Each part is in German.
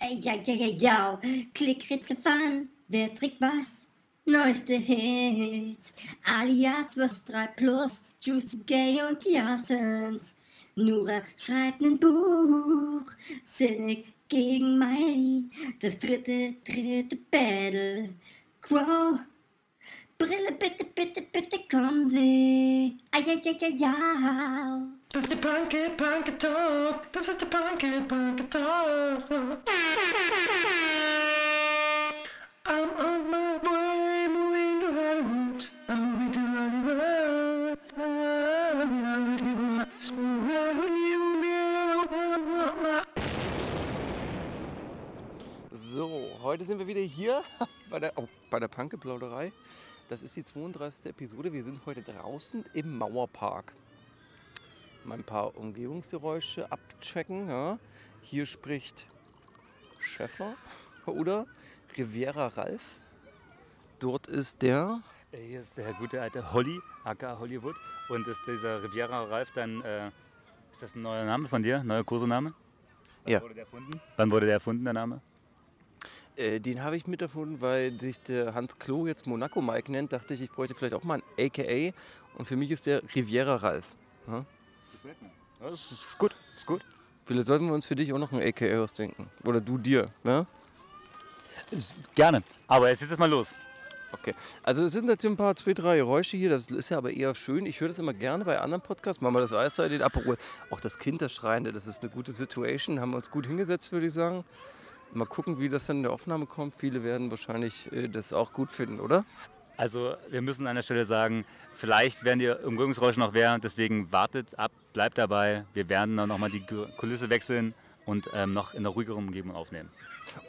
Ja, ja, ja, ja. Klick, Rätsel, Fun. Wer trägt was? Neueste Hits. Alias was 3 Plus. Juicy Gay und Jassens. Nura schreibt ein Buch. Cynic gegen Miley. Das dritte, dritte Battle. Quo. Brille, bitte, bitte, bitte, kommen Sie. Ah, ja, ja, ja, ja. Das ist der Punky Punky Talk. Das ist der Punky Punky Talk. I'm on my way, moving to Hollywood. I'm moving to Hollywood. So, heute sind wir wieder hier bei der, oh, bei der Panke-Plauderei. Das ist die 32. Episode. Wir sind heute draußen im Mauerpark. Mal ein paar Umgebungsgeräusche abchecken. Ja. Hier spricht Schäffler oder Riviera Ralf. Dort ist der. Hier ist der gute alte Holly, aka Hollywood. Und ist dieser Riviera Ralf dann, äh, ist das ein neuer Name von dir? Neuer Kursename? Wann Ja. wurde der erfunden? Wann wurde der erfunden, der Name? Äh, den habe ich miterfunden, weil sich der Hans Klo jetzt Monaco Mike nennt. Dachte ich, ich bräuchte vielleicht auch mal ein AKA. Und für mich ist der Riviera Ralf. Ja. Gefällt mir. Das ist gut, ist gut. Vielleicht sollten wir uns für dich auch noch ein AKA ausdenken. Oder du dir. Ja? Gerne. Aber jetzt ist es mal los. Okay. Also es sind jetzt ein paar, zwei, drei Geräusche hier. Das ist ja aber eher schön. Ich höre das immer gerne bei anderen Podcasts. Machen wir das Eiszeit, den Aperol. Auch das Kind, das Schreiende, das ist eine gute Situation. Haben wir uns gut hingesetzt, würde ich sagen. Mal gucken, wie das dann in der Aufnahme kommt. Viele werden wahrscheinlich äh, das auch gut finden, oder? Also wir müssen an der Stelle sagen, vielleicht werden die Umgebungsgeräusche noch mehr, deswegen wartet ab, bleibt dabei. Wir werden dann nochmal die Kulisse wechseln und ähm, noch in einer ruhigeren Umgebung aufnehmen.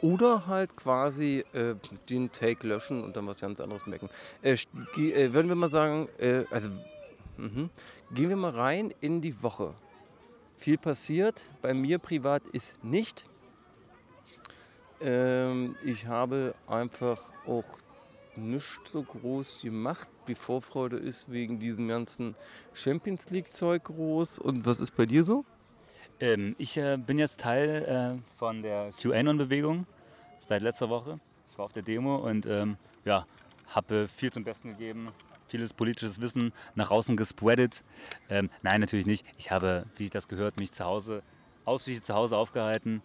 Oder halt quasi äh, den Take löschen und dann was ganz anderes merken. Äh, äh, würden wir mal sagen, äh, also mhm. gehen wir mal rein in die Woche. Viel passiert. Bei mir privat ist nicht. Ähm, ich habe einfach auch nichts so groß gemacht. Die Vorfreude ist wegen diesem ganzen Champions League Zeug groß. Und was ist bei dir so? Ähm, ich äh, bin jetzt Teil äh, von der QAnon-Bewegung seit letzter Woche. Ich war auf der Demo und ähm, ja, habe viel zum Besten gegeben, vieles politisches Wissen nach außen gespreadet. Ähm, nein, natürlich nicht. Ich habe, wie ich das gehört, mich zu Hause, ausschließlich zu Hause aufgehalten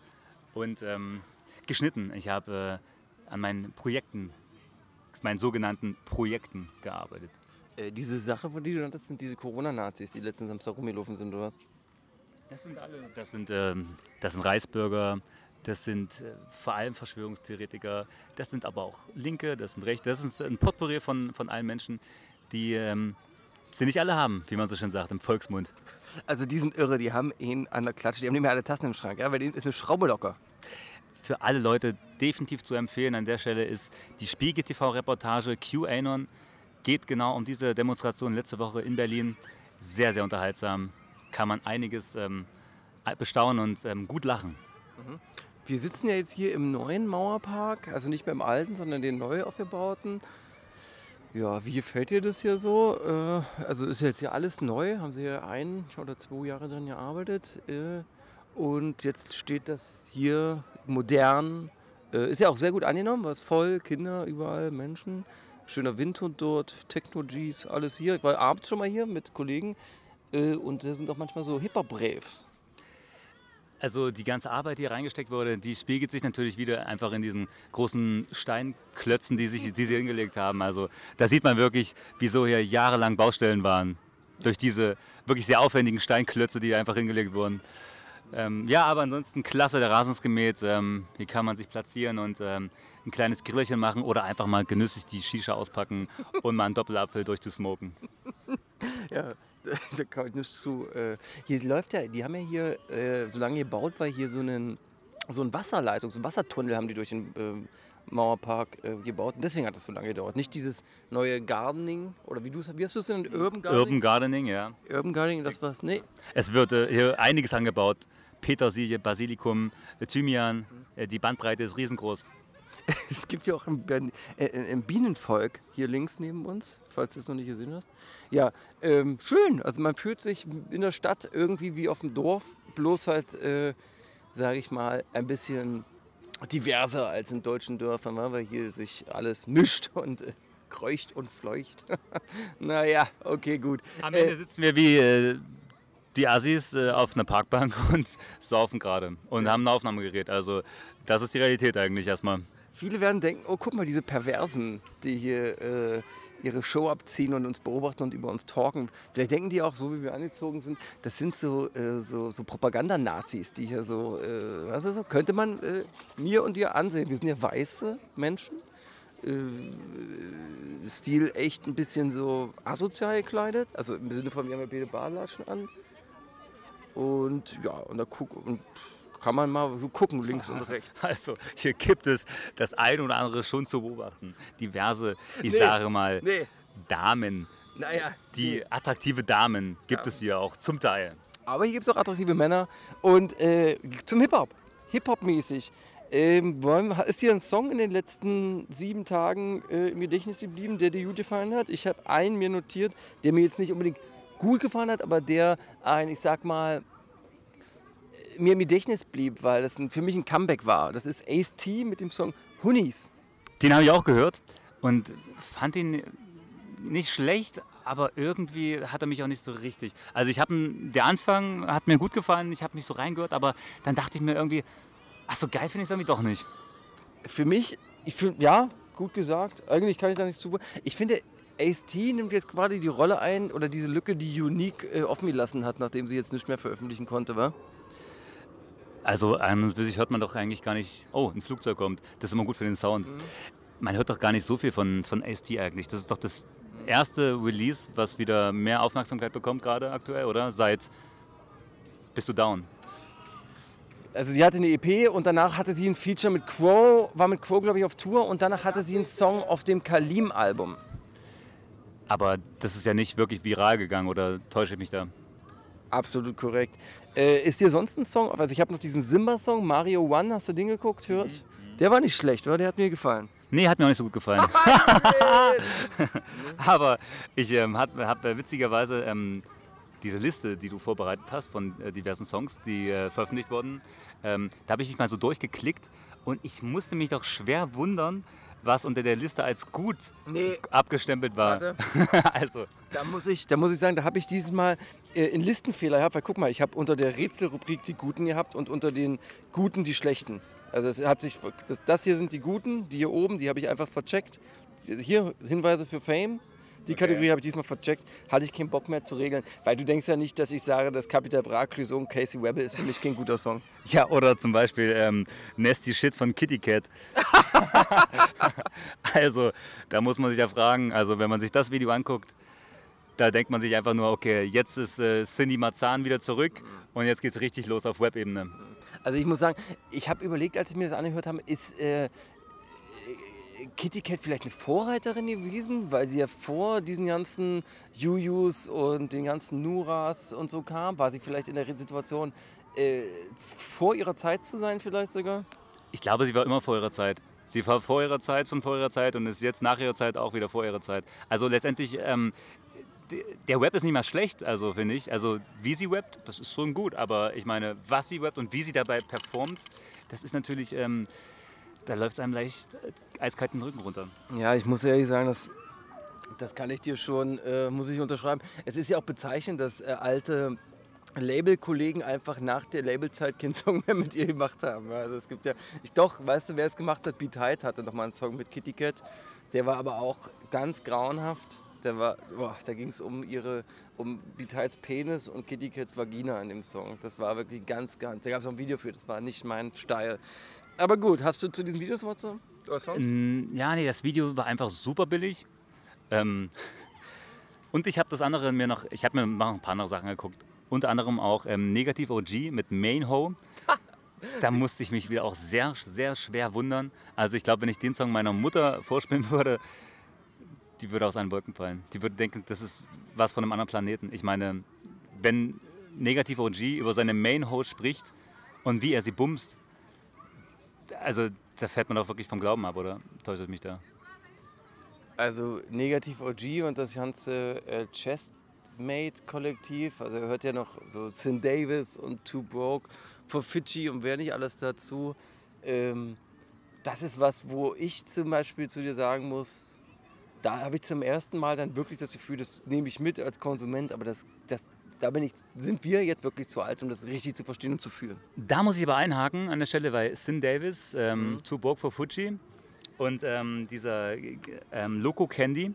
und ähm, geschnitten. Ich habe äh, an meinen Projekten, meinen sogenannten Projekten gearbeitet. Äh, diese Sache, von die du nanntest, sind diese Corona-Nazis, die letzten Samstag rumgelaufen sind, oder? Das sind alle. Das sind, ähm, das sind Reichsbürger, das sind äh, vor allem Verschwörungstheoretiker, das sind aber auch Linke, das sind Rechte. Das ist ein Potpourri von, von allen Menschen, die ähm, sie nicht alle haben, wie man so schön sagt, im Volksmund. Also die sind irre, die haben ihn an der Klatsche, die haben nicht mehr alle Tassen im Schrank, ja, weil denen ist eine Schraube locker. Für alle Leute definitiv zu empfehlen an der Stelle ist die Spiegel TV-Reportage QAnon. Geht genau um diese Demonstration letzte Woche in Berlin. Sehr, sehr unterhaltsam. Kann man einiges ähm, bestaunen und ähm, gut lachen. Wir sitzen ja jetzt hier im neuen Mauerpark, also nicht mehr im alten, sondern den neu aufgebauten. Ja, wie gefällt dir das hier so? Äh, also ist jetzt hier alles neu, haben sie ja ein oder zwei Jahre dran gearbeitet. Äh, und jetzt steht das hier modern. Äh, ist ja auch sehr gut angenommen, war es voll, Kinder überall, Menschen. Schöner Windhund dort, Techno-Gs, alles hier. Ich war abends schon mal hier mit Kollegen äh, und da sind auch manchmal so Hipper-Braves. Also die ganze Arbeit, die hier reingesteckt wurde, die spiegelt sich natürlich wieder einfach in diesen großen Steinklötzen, die, sich, die sie hingelegt haben. Also da sieht man wirklich, wieso hier jahrelang Baustellen waren. Durch diese wirklich sehr aufwendigen Steinklötze, die einfach hingelegt wurden. Ähm, ja, aber ansonsten klasse, der Rasen ist gemäht. Ähm, hier kann man sich platzieren und ähm, ein kleines Grillchen machen oder einfach mal genüsslich die Shisha auspacken und mal einen Doppelapfel durchzusmoken. Ja, da kann ich nichts zu. Äh, hier läuft ja, die haben ja hier, äh, so lange gebaut war, hier so einen, so ein Wasserleitung, so einen Wassertunnel haben die durch den ähm, Mauerpark äh, gebaut. Und deswegen hat das so lange gedauert. Nicht dieses neue Gardening, oder wie, wie hast du es denn? Urban Gardening? Urban Gardening, ja. Urban Gardening, das war's? Nee. Es wird äh, hier einiges angebaut. Petersilie, Basilikum, äh, Thymian. Äh, die Bandbreite ist riesengroß. Es gibt ja auch ein, äh, ein Bienenvolk hier links neben uns, falls du es noch nicht gesehen hast. Ja, ähm, schön. Also man fühlt sich in der Stadt irgendwie wie auf dem Dorf, bloß halt, äh, sage ich mal, ein bisschen diverser als in deutschen Dörfern, weil hier sich alles mischt und äh, kreucht und fleucht. naja, okay, gut. Am Äh, Ende sitzen wir wie äh, die Assis äh, auf einer Parkbank und saufen gerade und haben ein Aufnahmegerät. Also das ist die Realität eigentlich erstmal. Viele werden denken, oh guck mal, diese Perversen, die hier äh, ihre Show abziehen und uns beobachten und über uns talken. Vielleicht denken die auch, so wie wir angezogen sind, das sind so, äh, so, so Propagandanazis, die hier so, äh, was ist so, könnte man äh, mir und dir ansehen. Wir sind ja weiße Menschen. Äh, Stil echt ein bisschen so asozial gekleidet. Also im Sinne von, wir haben ja beide Badlatschen an. Und ja, und da guck, und kann man mal so gucken, links und rechts. Also hier gibt es das eine oder andere schon zu beobachten. Diverse, ich Nee, sage mal, Nee, Damen, naja, die attraktive Damen gibt es hier auch zum Teil. Aber hier gibt es auch attraktive Männer. Und äh, zum Hip-Hop. Hip-Hop-mäßig. Ähm, ist dir ein Song in den letzten sieben Tagen äh, im Gedächtnis geblieben, der dir gut gefallen hat? Ich habe einen mir notiert, der mir jetzt nicht unbedingt gut gefallen hat, aber der ein, ich sag mal, mir im Gedächtnis blieb, weil das ein, für mich ein Comeback war. Das ist Ace T mit dem Song Hoonies. Den habe ich auch gehört und fand ihn nicht schlecht, aber irgendwie hat er mich auch nicht so richtig. Also ich habe der Anfang hat mir gut gefallen, ich habe mich so reingehört, aber dann dachte ich mir irgendwie, ach so geil finde ich es irgendwie doch nicht. Für mich, ich finde, ja, gut gesagt. Eigentlich kann ich da nichts zu. Ich finde, Ace T nimmt jetzt quasi die Rolle ein oder diese Lücke, die Unique äh, offen gelassen hat, nachdem sie jetzt nicht mehr veröffentlichen konnte, wa? Also an sich hört man doch eigentlich gar nicht, oh, ein Flugzeug kommt. Das ist immer gut für den Sound. Man hört doch gar nicht so viel von, von AST eigentlich. Das ist doch das erste Release, was wieder mehr Aufmerksamkeit bekommt gerade aktuell, oder? Seit Bist du down? Also sie hatte eine EP und danach hatte sie ein Feature mit Crow, war mit Crow, glaube ich, auf Tour und danach hatte sie einen Song auf dem Kalim-Album. Aber das ist ja nicht wirklich viral gegangen, oder täusche ich mich da? Absolut korrekt. Äh, ist dir sonst ein Song? Also ich habe noch diesen Simba-Song, Mario One, hast du den geguckt, hört? Der war nicht schlecht, oder? Der hat mir gefallen. Nee, hat mir auch nicht so gut gefallen. Aber ich ähm, habe hab, äh, witzigerweise ähm, diese Liste, die du vorbereitet hast von äh, diversen Songs, die äh, veröffentlicht wurden, ähm, da habe ich mich mal so durchgeklickt und ich musste mich doch schwer wundern, was unter der Liste als gut Nee. abgestempelt war. Warte. also, Da muss ich, da muss ich sagen, da habe ich dieses Mal äh, einen Listenfehler gehabt, weil guck mal, ich habe unter der Rätselrubrik die Guten gehabt und unter den Guten die Schlechten. Also es hat sich, das, das hier sind die Guten, die hier oben, die habe ich einfach vercheckt. Hier Hinweise für Fame. Die Kategorie habe ich diesmal vercheckt, hatte ich keinen Bock mehr zu regeln, weil du denkst ja nicht, dass ich sage, dass Capital Bra und Casey Webber ist für mich kein guter Song. ja, oder zum Beispiel ähm, Nasty Shit von Kitty Cat. also, da muss man sich ja fragen, also wenn man sich das Video anguckt, da denkt man sich einfach nur, okay, jetzt ist äh, Cindy Marzahn wieder zurück und jetzt geht es richtig los auf Webebene. Also ich muss sagen, ich habe überlegt, als ich mir das angehört habe, ist äh, Kitty Cat vielleicht eine Vorreiterin gewesen, weil sie ja vor diesen ganzen Jujus und den ganzen Nuras und so kam. War sie vielleicht in der Situation, äh, vor ihrer Zeit zu sein vielleicht sogar? Ich glaube, sie war immer vor ihrer Zeit. Sie war vor ihrer Zeit, schon vor ihrer Zeit und ist jetzt nach ihrer Zeit auch wieder vor ihrer Zeit. Also letztendlich, ähm, der Web ist nicht mal schlecht, also finde ich. Also wie sie webbt, das ist schon gut. Aber ich meine, was sie webbt und wie sie dabei performt, das ist natürlich, ähm, da läuft es einem leicht äh, eiskalt den Rücken runter. Ja, ich muss ehrlich sagen, das, das kann ich dir schon, äh, muss ich unterschreiben. Es ist ja auch bezeichnend, dass äh, alte Label-Kollegen einfach nach der Labelzeit keinen Song mehr mit ihr gemacht haben. Also es gibt ja, ich doch, weißt du, wer es gemacht hat? Beat Hyde hatte noch mal einen Song mit Kitty Cat. Der war aber auch ganz grauenhaft. Der war, boah, da ging es um ihre, um Beat Penis und Kitty Cats Vagina in dem Song. Das war wirklich ganz, ganz, da gab es auch ein Video für, das war nicht mein Style. Aber gut, hast du zu diesem Video was zu? Oder Songs? Mm, Ja, nee, das Video war einfach super billig. Ähm, und ich habe das andere mir noch, ich habe mir noch ein paar andere Sachen geguckt. Unter anderem auch ähm, Negativ OG mit Main Ho. Da musste ich mich wieder auch sehr, sehr schwer wundern. Also ich glaube, wenn ich den Song meiner Mutter vorspielen würde, die würde aus allen Wolken fallen. Die würde denken, das ist was von einem anderen Planeten. Ich meine, wenn Negativ OG über seine Main Ho spricht und wie er sie bumst, also da fällt man doch wirklich vom Glauben ab, oder? Täuscht mich da? Also negativ OG und das ganze äh, Chestmate-Kollektiv. Also hört ja noch so Sin Davis und Too Broke for Fidschi und wer nicht alles dazu. Ähm, das ist was, wo ich zum Beispiel zu dir sagen muss, da habe ich zum ersten Mal dann wirklich das Gefühl, das nehme ich mit als Konsument, aber das, das, da bin ich, sind wir jetzt wirklich zu alt, um das richtig zu verstehen und zu fühlen. Da muss ich aber einhaken an der Stelle, weil Sin Davis, ähm, Mhm. To Borg for Fuji und ähm, dieser ähm, Loco Candy,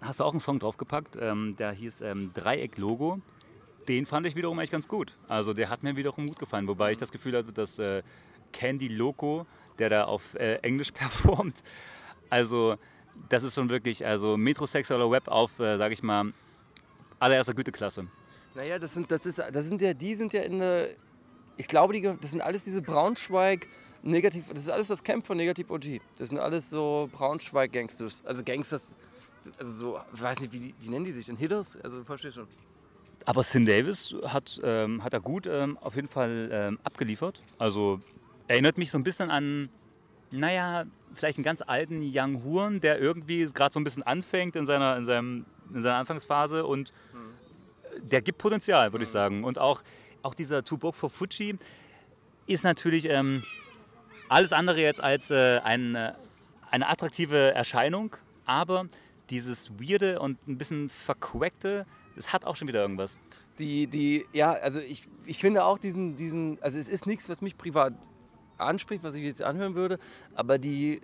hast du auch einen Song draufgepackt, ähm, der hieß ähm, Dreieck Logo. Den fand ich wiederum echt ganz gut. Also der hat mir wiederum gut gefallen, wobei ich das Gefühl hatte, dass äh, Candy Loco, der da auf äh, Englisch performt, also das ist schon wirklich, also metrosexueller Web auf, äh, sag ich mal, allererster Güteklasse. Naja, das sind, das ist, das sind ja, die sind ja in der, ich glaube, die, das sind alles diese Braunschweig, negativ, das ist alles das Camp von Negativ OG. Das sind alles so Braunschweig-Gangsters. Also Gangsters, also so, ich weiß nicht, wie, wie nennen die sich denn? Hitters? Also, verstehst schon. Aber Sin Davis hat, ähm, hat er gut ähm, auf jeden Fall ähm, abgeliefert. Also erinnert mich so ein bisschen an, naja, vielleicht einen ganz alten Young Huren, der irgendwie gerade so ein bisschen anfängt in seiner, in seinem, in seiner Anfangsphase und der gibt Potenzial, würde ich sagen. Und auch, auch dieser Two Book for Fuji ist natürlich ähm, alles andere jetzt als äh, eine, eine attraktive Erscheinung, aber dieses Weirde und ein bisschen Verquackte, das hat auch schon wieder irgendwas. Die, die, ja, also ich, ich finde auch diesen, diesen, also es ist nichts, was mich privat anspricht, was ich jetzt anhören würde, aber die äh,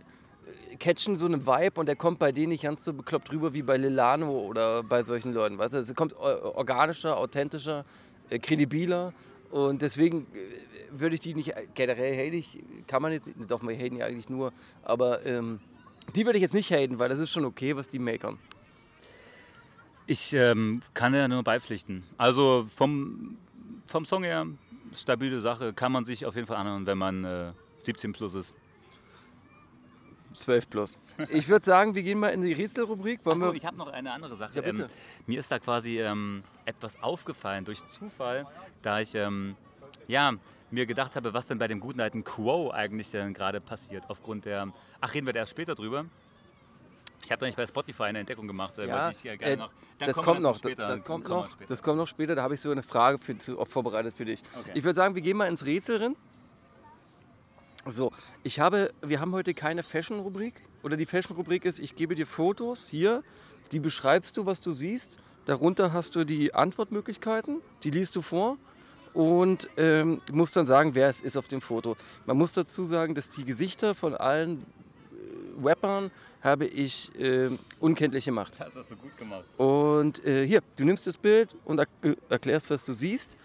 catchen so einen Vibe und der kommt bei denen nicht ganz so bekloppt rüber wie bei Lilano oder bei solchen Leuten, weißt du, es kommt äh, organischer, authentischer, äh, kredibiler und deswegen äh, würde ich die nicht, generell hate ich, kann man jetzt, doch, wir haten ja eigentlich nur, aber ähm, die würde ich jetzt nicht haten, weil das ist schon okay, was die makern. Ich ähm, kann ja nur beipflichten. Also vom, vom Song her, stabile Sache, kann man sich auf jeden Fall anhören, wenn man äh, 17 plus ist. 12 plus. Ich würde sagen, wir gehen mal in die Rätselrubrik. Achso, ich habe noch eine andere Sache. Ja, bitte. Ähm, mir ist da quasi ähm, etwas aufgefallen durch Zufall, da ich ähm, ja, mir gedacht habe, was denn bei dem guten alten Quo eigentlich denn gerade passiert. Aufgrund der. Ach, reden wir da erst später drüber. Ich habe da nicht bei Spotify eine Entdeckung gemacht. Äh, Ja, ich gerne äh, noch. Das kommt noch. später. Das kommt Kommen wir noch. Das kommt noch später. Da habe ich so eine Frage für, zu, vorbereitet für dich. Okay. Ich würde sagen, wir gehen mal ins Rätsel rein. So, ich habe, wir haben heute keine Fashion-Rubrik. Oder die Fashion-Rubrik ist, ich gebe dir Fotos hier, die beschreibst du, was du siehst. Darunter hast du die Antwortmöglichkeiten, die liest du vor und ähm, musst dann sagen, wer es ist auf dem Foto. Man muss dazu sagen, dass die Gesichter von allen äh, Rappern habe ich ähm, unkenntlich gemacht. Das hast du gut gemacht. Und äh, hier, du nimmst das Bild und äh, erklärst, was du siehst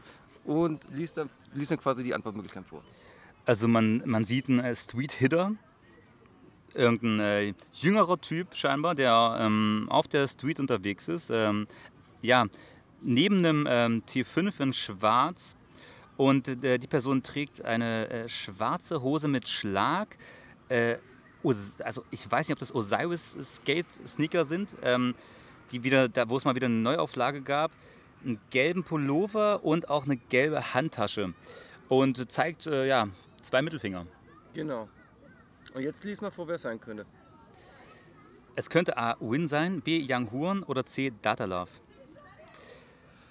und liest dann, liest dann quasi die Antwortmöglichkeiten vor. Also man, man sieht einen äh, Street-Hitter, irgendein äh, jüngerer Typ scheinbar, der ähm, auf der Street unterwegs ist. Ähm, ja, neben einem ähm, T5 in schwarz und äh, die Person trägt eine äh, schwarze Hose mit Schlag. Äh, also ich weiß nicht, ob das Osiris Skate Sneaker sind, ähm, die wieder, da, wo es mal wieder eine Neuauflage gab. Einen gelben Pullover und auch eine gelbe Handtasche. Und zeigt, äh, ja, zwei Mittelfinger. Genau. Und jetzt lies mal vor, wer es sein könnte. Es könnte A. Win sein, B. Young Huren oder C. Data Love.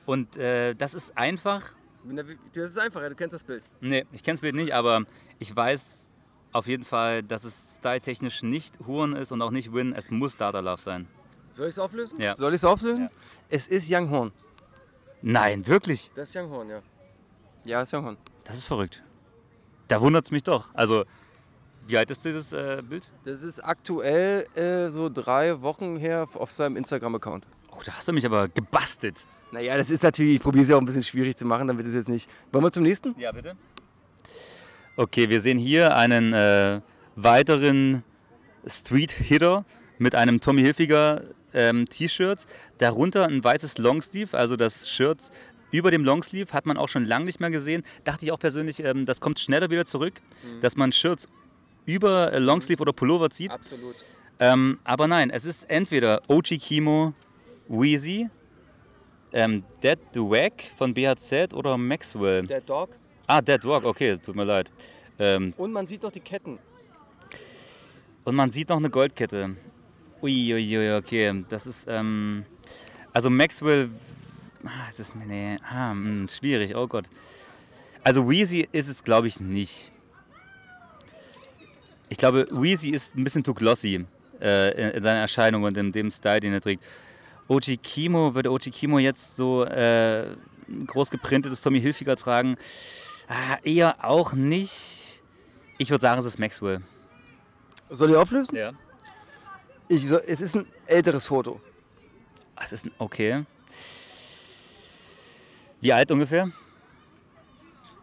Und äh, das ist einfach, Das ist einfach, du kennst das Bild. nee, ich kenne das Bild nicht, aber ich weiß auf jeden Fall, dass es styletechnisch nicht Huren ist und auch nicht Win. Es muss Data Love sein. Soll ich es auflösen? Ja. Soll ich es auflösen? Ja. Es ist Young Horn. Nein, wirklich? Das ist Young Horn, ja. Ja, ist Young Horn. Das ist verrückt. Da wundert es mich doch. Also, wie alt ist dieses äh, Bild? Das ist aktuell äh, so drei Wochen her auf seinem Instagram-Account. Oh, da hast du mich aber gebastelt. Naja, das ist natürlich, ich probiere es ja auch ein bisschen schwierig zu machen, damit es jetzt nicht. Wollen wir zum nächsten? Ja, bitte. Okay, wir sehen hier einen äh, weiteren Street-Hitter mit einem Tommy Hilfiger ähm, T-Shirt. Darunter ein weißes Longsleeve, also das Shirt über dem Longsleeve hat man auch schon lange nicht mehr gesehen. Dachte ich auch persönlich, ähm, das kommt schneller wieder zurück, dass man Shirts über äh, Longsleeve oder Pullover zieht. Absolut. Ähm, aber nein, es ist entweder OG Kimo, Wheezy, ähm, Dead the Wack von BHZ oder Maxwell. Der Dog. Ah, Dead Dog, okay, tut mir leid. Ähm, Und man sieht noch die Ketten. und man sieht noch eine Goldkette. Uiuiui, ui, okay, das ist, ähm, also Maxwell, ah, ist es, nee, ah, hm, schwierig, oh Gott. Also Wheezy ist es, glaube ich, nicht. Ich glaube, Weezy ist ein bisschen zu glossy äh, in, in seiner Erscheinung und in dem Style, den er trägt. OG Kimo, würde OG Kimo jetzt so äh, groß geprintetes Tommy Hilfiger tragen? Ah, eher auch nicht. Ich würde sagen, es ist Maxwell. Soll ich auflösen? Ja. Ich, es ist ein älteres Foto. Es ist ein, okay. Wie alt ungefähr?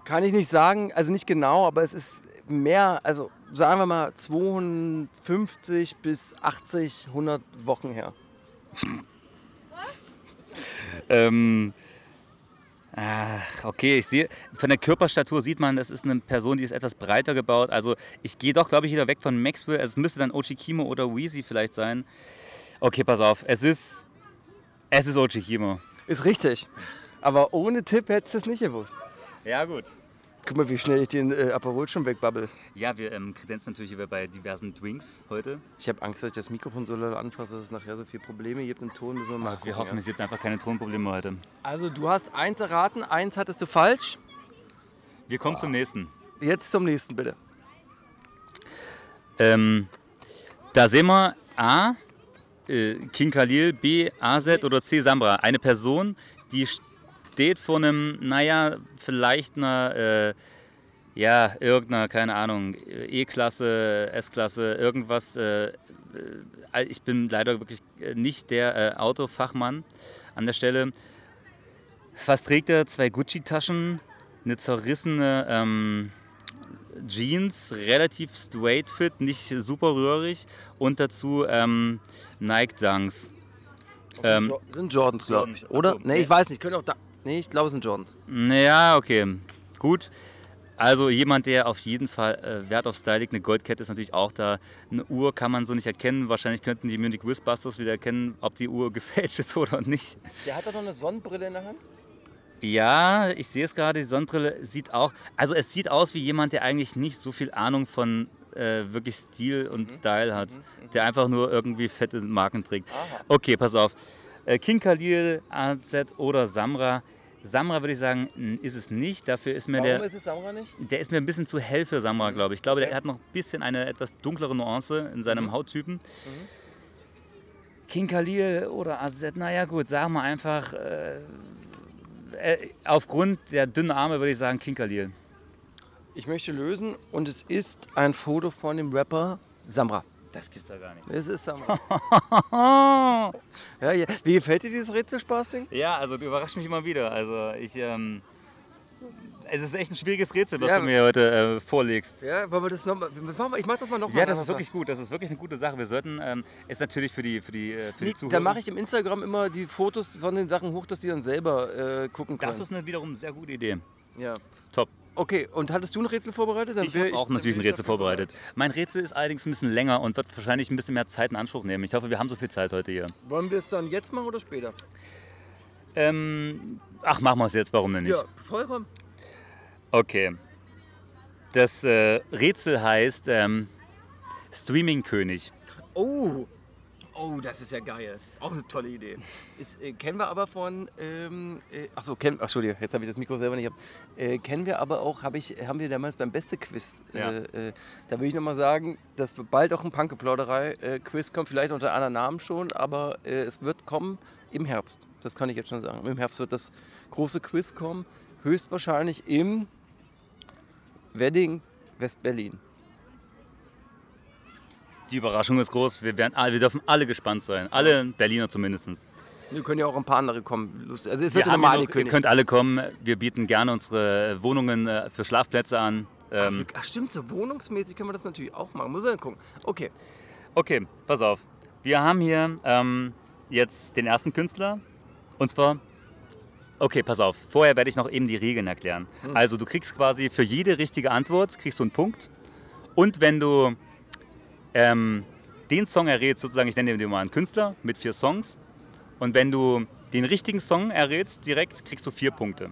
Kann ich nicht sagen, also nicht genau, aber es ist mehr, also sagen wir mal 250 bis 80, 100 Wochen her. Ähm, ach, okay, ich sehe, von der Körperstatur sieht man, das ist eine Person, die ist etwas breiter gebaut. Also ich gehe doch, glaube ich, wieder weg von Maxwell. Es müsste dann Ochi Kimo oder Weezy vielleicht sein. Okay, pass auf, es ist, es ist Ochi Kimo. Ist richtig. Aber ohne Tipp hättest du es nicht gewusst. Ja, gut. Guck mal, wie schnell ich den äh, Aperol schon wegbabbel. Ja, wir ähm, kredenzen natürlich hier bei diversen Drinks heute. Ich habe Angst, dass ich das Mikrofon so laut anfasse, dass es nachher so viele Probleme gibt im Ton. Müssen wir mal wir gucken, hoffen, ja. es gibt einfach keine Tonprobleme heute. Also du hast eins erraten, eins hattest du falsch. Wir kommen zum nächsten. Jetzt zum nächsten bitte. Ähm, da sehen wir A, äh, King Khalil, B, AZ oder C, Sambra. Eine Person, die steht vor einem, naja, vielleicht einer, äh, ja, irgendeiner, keine Ahnung, E-Klasse, S-Klasse, irgendwas. Äh, äh, ich bin leider wirklich nicht der äh, Autofachmann an der Stelle. Was trägt er? Zwei Gucci-Taschen, eine zerrissene ähm, Jeans, relativ straight fit, nicht super rührig und dazu ähm, Nike Dunks. Ähm, sind Jordans, glaube ich. Oder? ach so, nee, nee. ich weiß nicht. Können auch da. Nee, ich glaube, es sind Jordans. Naja, okay, gut. Also jemand, der auf jeden Fall äh, Wert auf Style legt, eine Goldkette ist natürlich auch da. Eine Uhr kann man so nicht erkennen. Wahrscheinlich könnten die Munich Whizbusters wieder erkennen, ob die Uhr gefälscht ist oder nicht. Der hat doch noch eine Sonnenbrille in der Hand. Ja, ich sehe es gerade, die Sonnenbrille sieht auch, also es sieht aus wie jemand, der eigentlich nicht so viel Ahnung von äh, wirklich Stil und Style hat, der einfach nur irgendwie fette Marken trägt. Aha. Okay, pass auf. Äh, King Khalil, AZ oder Samra. Samra würde ich sagen, ist es nicht. Dafür ist mir Warum der, ist es Samra nicht? der ist mir ein bisschen zu hell für Samra, glaube ich. Ich glaube, der hat noch ein bisschen eine etwas dunklere Nuance in seinem Hauttypen. King Khalil oder AZ, naja gut, sagen wir einfach, äh, äh, aufgrund der dünnen Arme würde ich sagen King Khalil. Ich möchte lösen und es ist ein Foto von dem Rapper Samra. Das gibt's ja gar nicht. Es ist Samra. ja, ja. Wie gefällt dir dieses Rätselspaß-Ding? Ja, also du überraschst mich immer wieder. Also ich, ähm, es ist echt ein schwieriges Rätsel, was Ja. du mir heute äh, vorlegst. Ja, wollen wir das nochmal. Ich mach das mal nochmal. Ja, das ist wirklich gut. Das ist wirklich eine gute Sache. Wir sollten ähm, es natürlich für die für die äh, für die Nee, Zuhörer. da mache ich im Instagram immer die Fotos von den Sachen hoch, dass die dann selber äh, gucken können. Das ist eine wiederum sehr gute Idee. ja. Top. Okay, und hattest du ein Rätsel vorbereitet? Dann Ich habe auch natürlich ein Rätsel vorbereitet. Mein Rätsel ist allerdings ein bisschen länger und wird wahrscheinlich ein bisschen mehr Zeit in Anspruch nehmen. Ich hoffe, wir haben so viel Zeit heute hier. Wollen wir es dann jetzt machen oder später? Ähm, ach, machen wir es jetzt. Warum denn nicht? Ja, vollkommen. Okay. Das äh, Rätsel heißt ähm, Streaming-König. Oh, oh, das ist ja geil. Auch eine tolle Idee. Ist, äh, kennen wir aber von, ähm, äh, achso, kennen, ach, Entschuldigung, jetzt habe ich das Mikro selber nicht. gehabt. Äh, kennen wir aber auch, hab ich, haben wir damals beim Beste-Quiz. Ja. Äh, äh, da will ich nochmal sagen, dass bald auch ein Punkgeplauderei-Quiz kommt, vielleicht unter anderen Namen schon, aber äh, es wird kommen im Herbst. Das kann ich jetzt schon sagen. Im Herbst wird das große Quiz kommen, höchstwahrscheinlich im Wedding West-Berlin. Die Überraschung ist groß. Wir, werden, wir dürfen alle gespannt sein. Alle Berliner zumindest. Wir können ja auch ein paar andere kommen. Also es Wir wird ja haben nochmal ja noch, ihr könnt alle kommen. Wir bieten gerne unsere Wohnungen äh, für Schlafplätze an. Ähm, Ach stimmt, so wohnungsmäßig können wir das natürlich auch machen. Muss dann gucken. Okay. okay, pass auf. Wir haben hier ähm, jetzt den ersten Künstler. Und zwar. Okay, pass auf. Vorher werde ich noch eben die Regeln erklären. Also du kriegst quasi für jede richtige Antwort kriegst du einen Punkt. Und wenn du ähm, den Song errätst, sozusagen, ich nenne dir mal einen Künstler mit vier Songs. Und wenn du den richtigen Song errätst, direkt kriegst du vier Punkte.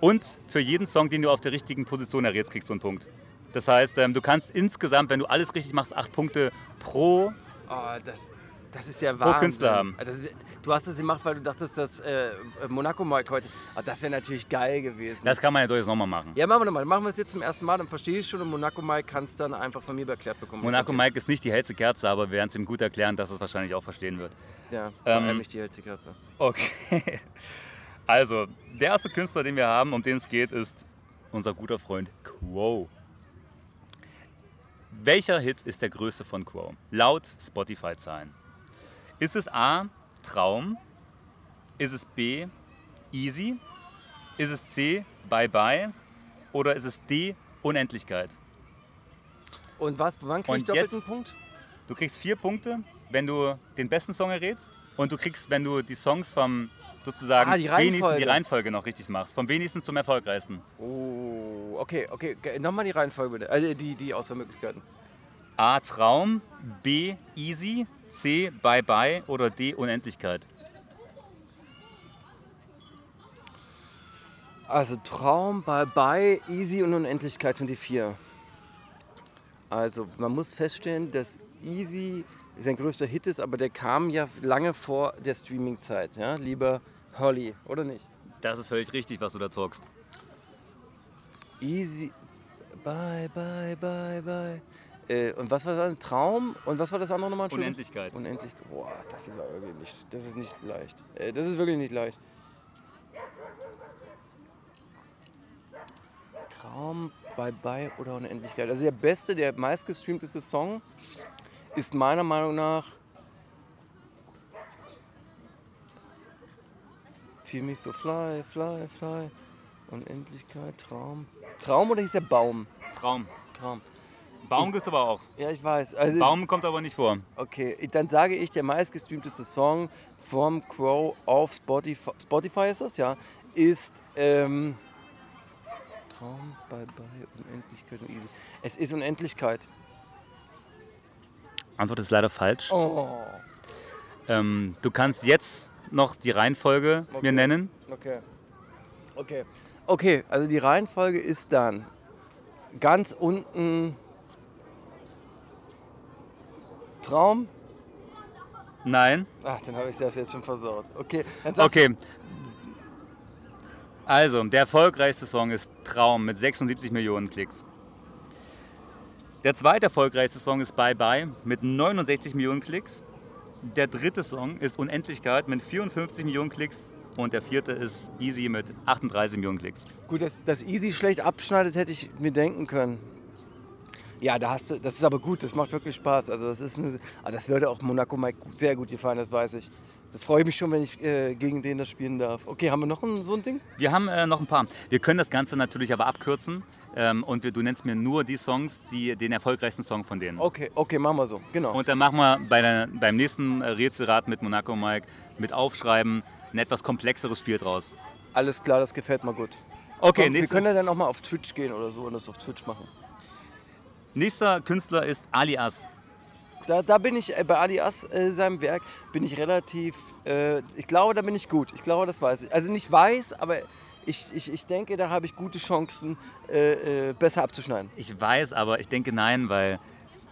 Und für jeden Song, den du auf der richtigen Position errätst, kriegst du einen Punkt. Das heißt, ähm, du kannst insgesamt, wenn du alles richtig machst, acht Punkte pro, Oh, das, Das ist ja pro Wahnsinn. Künstler haben. Also ist, du hast das gemacht, weil du dachtest, dass äh, Monaco Mike heute. Aber das wäre natürlich geil gewesen. Das kann man ja durchaus nochmal machen. ja, machen wir nochmal. Machen wir es jetzt zum ersten Mal, dann verstehe ich schon und Monaco Mike kann es dann einfach von mir erklärt bekommen. Monaco okay. Mike ist nicht die hellste Kerze, aber wir werden es ihm gut erklären, dass er es wahrscheinlich auch verstehen wird. Ja, Ähm, nicht die hellste Kerze. Okay. Also, der erste Künstler, den wir haben, um den es geht, ist unser guter Freund Quo. Welcher Hit ist der größte von Quo? Laut Spotify-Zahlen. Ist es A. Traum? Ist es B. Easy? Ist es C. Bye Bye? Oder ist es D. Unendlichkeit? Und was, wann krieg ich doppelten jetzt- Punkt? Du kriegst vier Punkte, wenn du den besten Song errätst. Und du kriegst, wenn du die Songs vom sozusagen Ah, die wenigsten Reihenfolge. die Reihenfolge noch richtig machst. Vom wenigsten zum erfolgreichsten. Oh, okay, okay. Nochmal die Reihenfolge bitte. Also die, die Auswahlmöglichkeiten. A. Traum, B. Easy, C. Bye Bye oder D. Unendlichkeit. Also Traum, Bye Bye, Easy und Unendlichkeit sind die vier. Also man muss feststellen, dass Easy sein größter Hit ist, aber der kam ja lange vor der Streaming-Zeit. Ja? Lieber Holly, oder nicht? Das ist völlig richtig, was du da talkst. Easy, Bye, Bye, Bye, Bye. Äh, und was war das? Traum? Und was war das andere nochmal? Unendlichkeit. Unendlich. Boah, das ist aber wirklich nicht, das ist nicht leicht. Äh, das ist wirklich nicht leicht. Traum, Bye Bye oder Unendlichkeit. Also der beste, der meistgestreamteste Song ist meiner Meinung nach Feel me so fly, fly, fly. Unendlichkeit, Traum. Traum oder hieß der Baum? Traum. Traum. Baum gibt es aber auch. Ja, ich weiß. Also Baum kommt aber nicht vor. Okay, dann sage ich, der meistgestreamteste Song vom Crow auf Spotify, Spotify ist das, ja, ist ähm, Traum, Bye Bye, Unendlichkeit und Easy. Es ist Unendlichkeit. Antwort ist leider falsch. Oh, Ähm, du kannst jetzt noch die Reihenfolge Okay. mir nennen. okay. Okay. Okay, also die Reihenfolge ist dann ganz unten Traum. Nein. Ach, dann habe ich das jetzt schon versaut. Okay, Okay. Also, der erfolgreichste Song ist Traum mit 76 Millionen Klicks. Der zweite erfolgreichste Song ist Bye Bye mit 69 Millionen Klicks. Der dritte Song ist Unendlichkeit mit 54 Millionen Klicks. Und der vierte ist Easy mit 38 Millionen Klicks. Gut, dass, dass Easy schlecht abschneidet, hätte ich mir denken können. Ja, da hast du, das ist aber gut, das macht wirklich Spaß. Also das ist eine, aber das würde auch Monaco Mike sehr gut gefallen, das weiß ich. Das freue ich mich schon, wenn ich äh, gegen den das spielen darf. Okay, haben wir noch ein, so ein Ding? Wir haben äh, noch ein paar. Wir können das Ganze natürlich aber abkürzen. Ähm, und wir, du nennst mir nur die Songs, die, den erfolgreichsten Song von denen. Okay, okay, machen wir so. Genau. Und dann machen wir bei der, beim nächsten äh, Rätselrad mit Monaco Mike mit Aufschreiben ein etwas komplexeres Spiel draus. Alles klar, das gefällt mir gut. Okay, Komm, wir können ja dann auch mal auf Twitch gehen oder so und das auf Twitch machen. Nächster Künstler ist Alias. Da, da bin ich, äh, bei Alias, äh, seinem Werk, bin ich relativ, äh, ich glaube, da bin ich gut. Ich glaube, das weiß ich. Also nicht weiß, aber ich, ich, ich denke, da habe ich gute Chancen, äh, äh, besser abzuschneiden. Ich weiß, aber ich denke nein, weil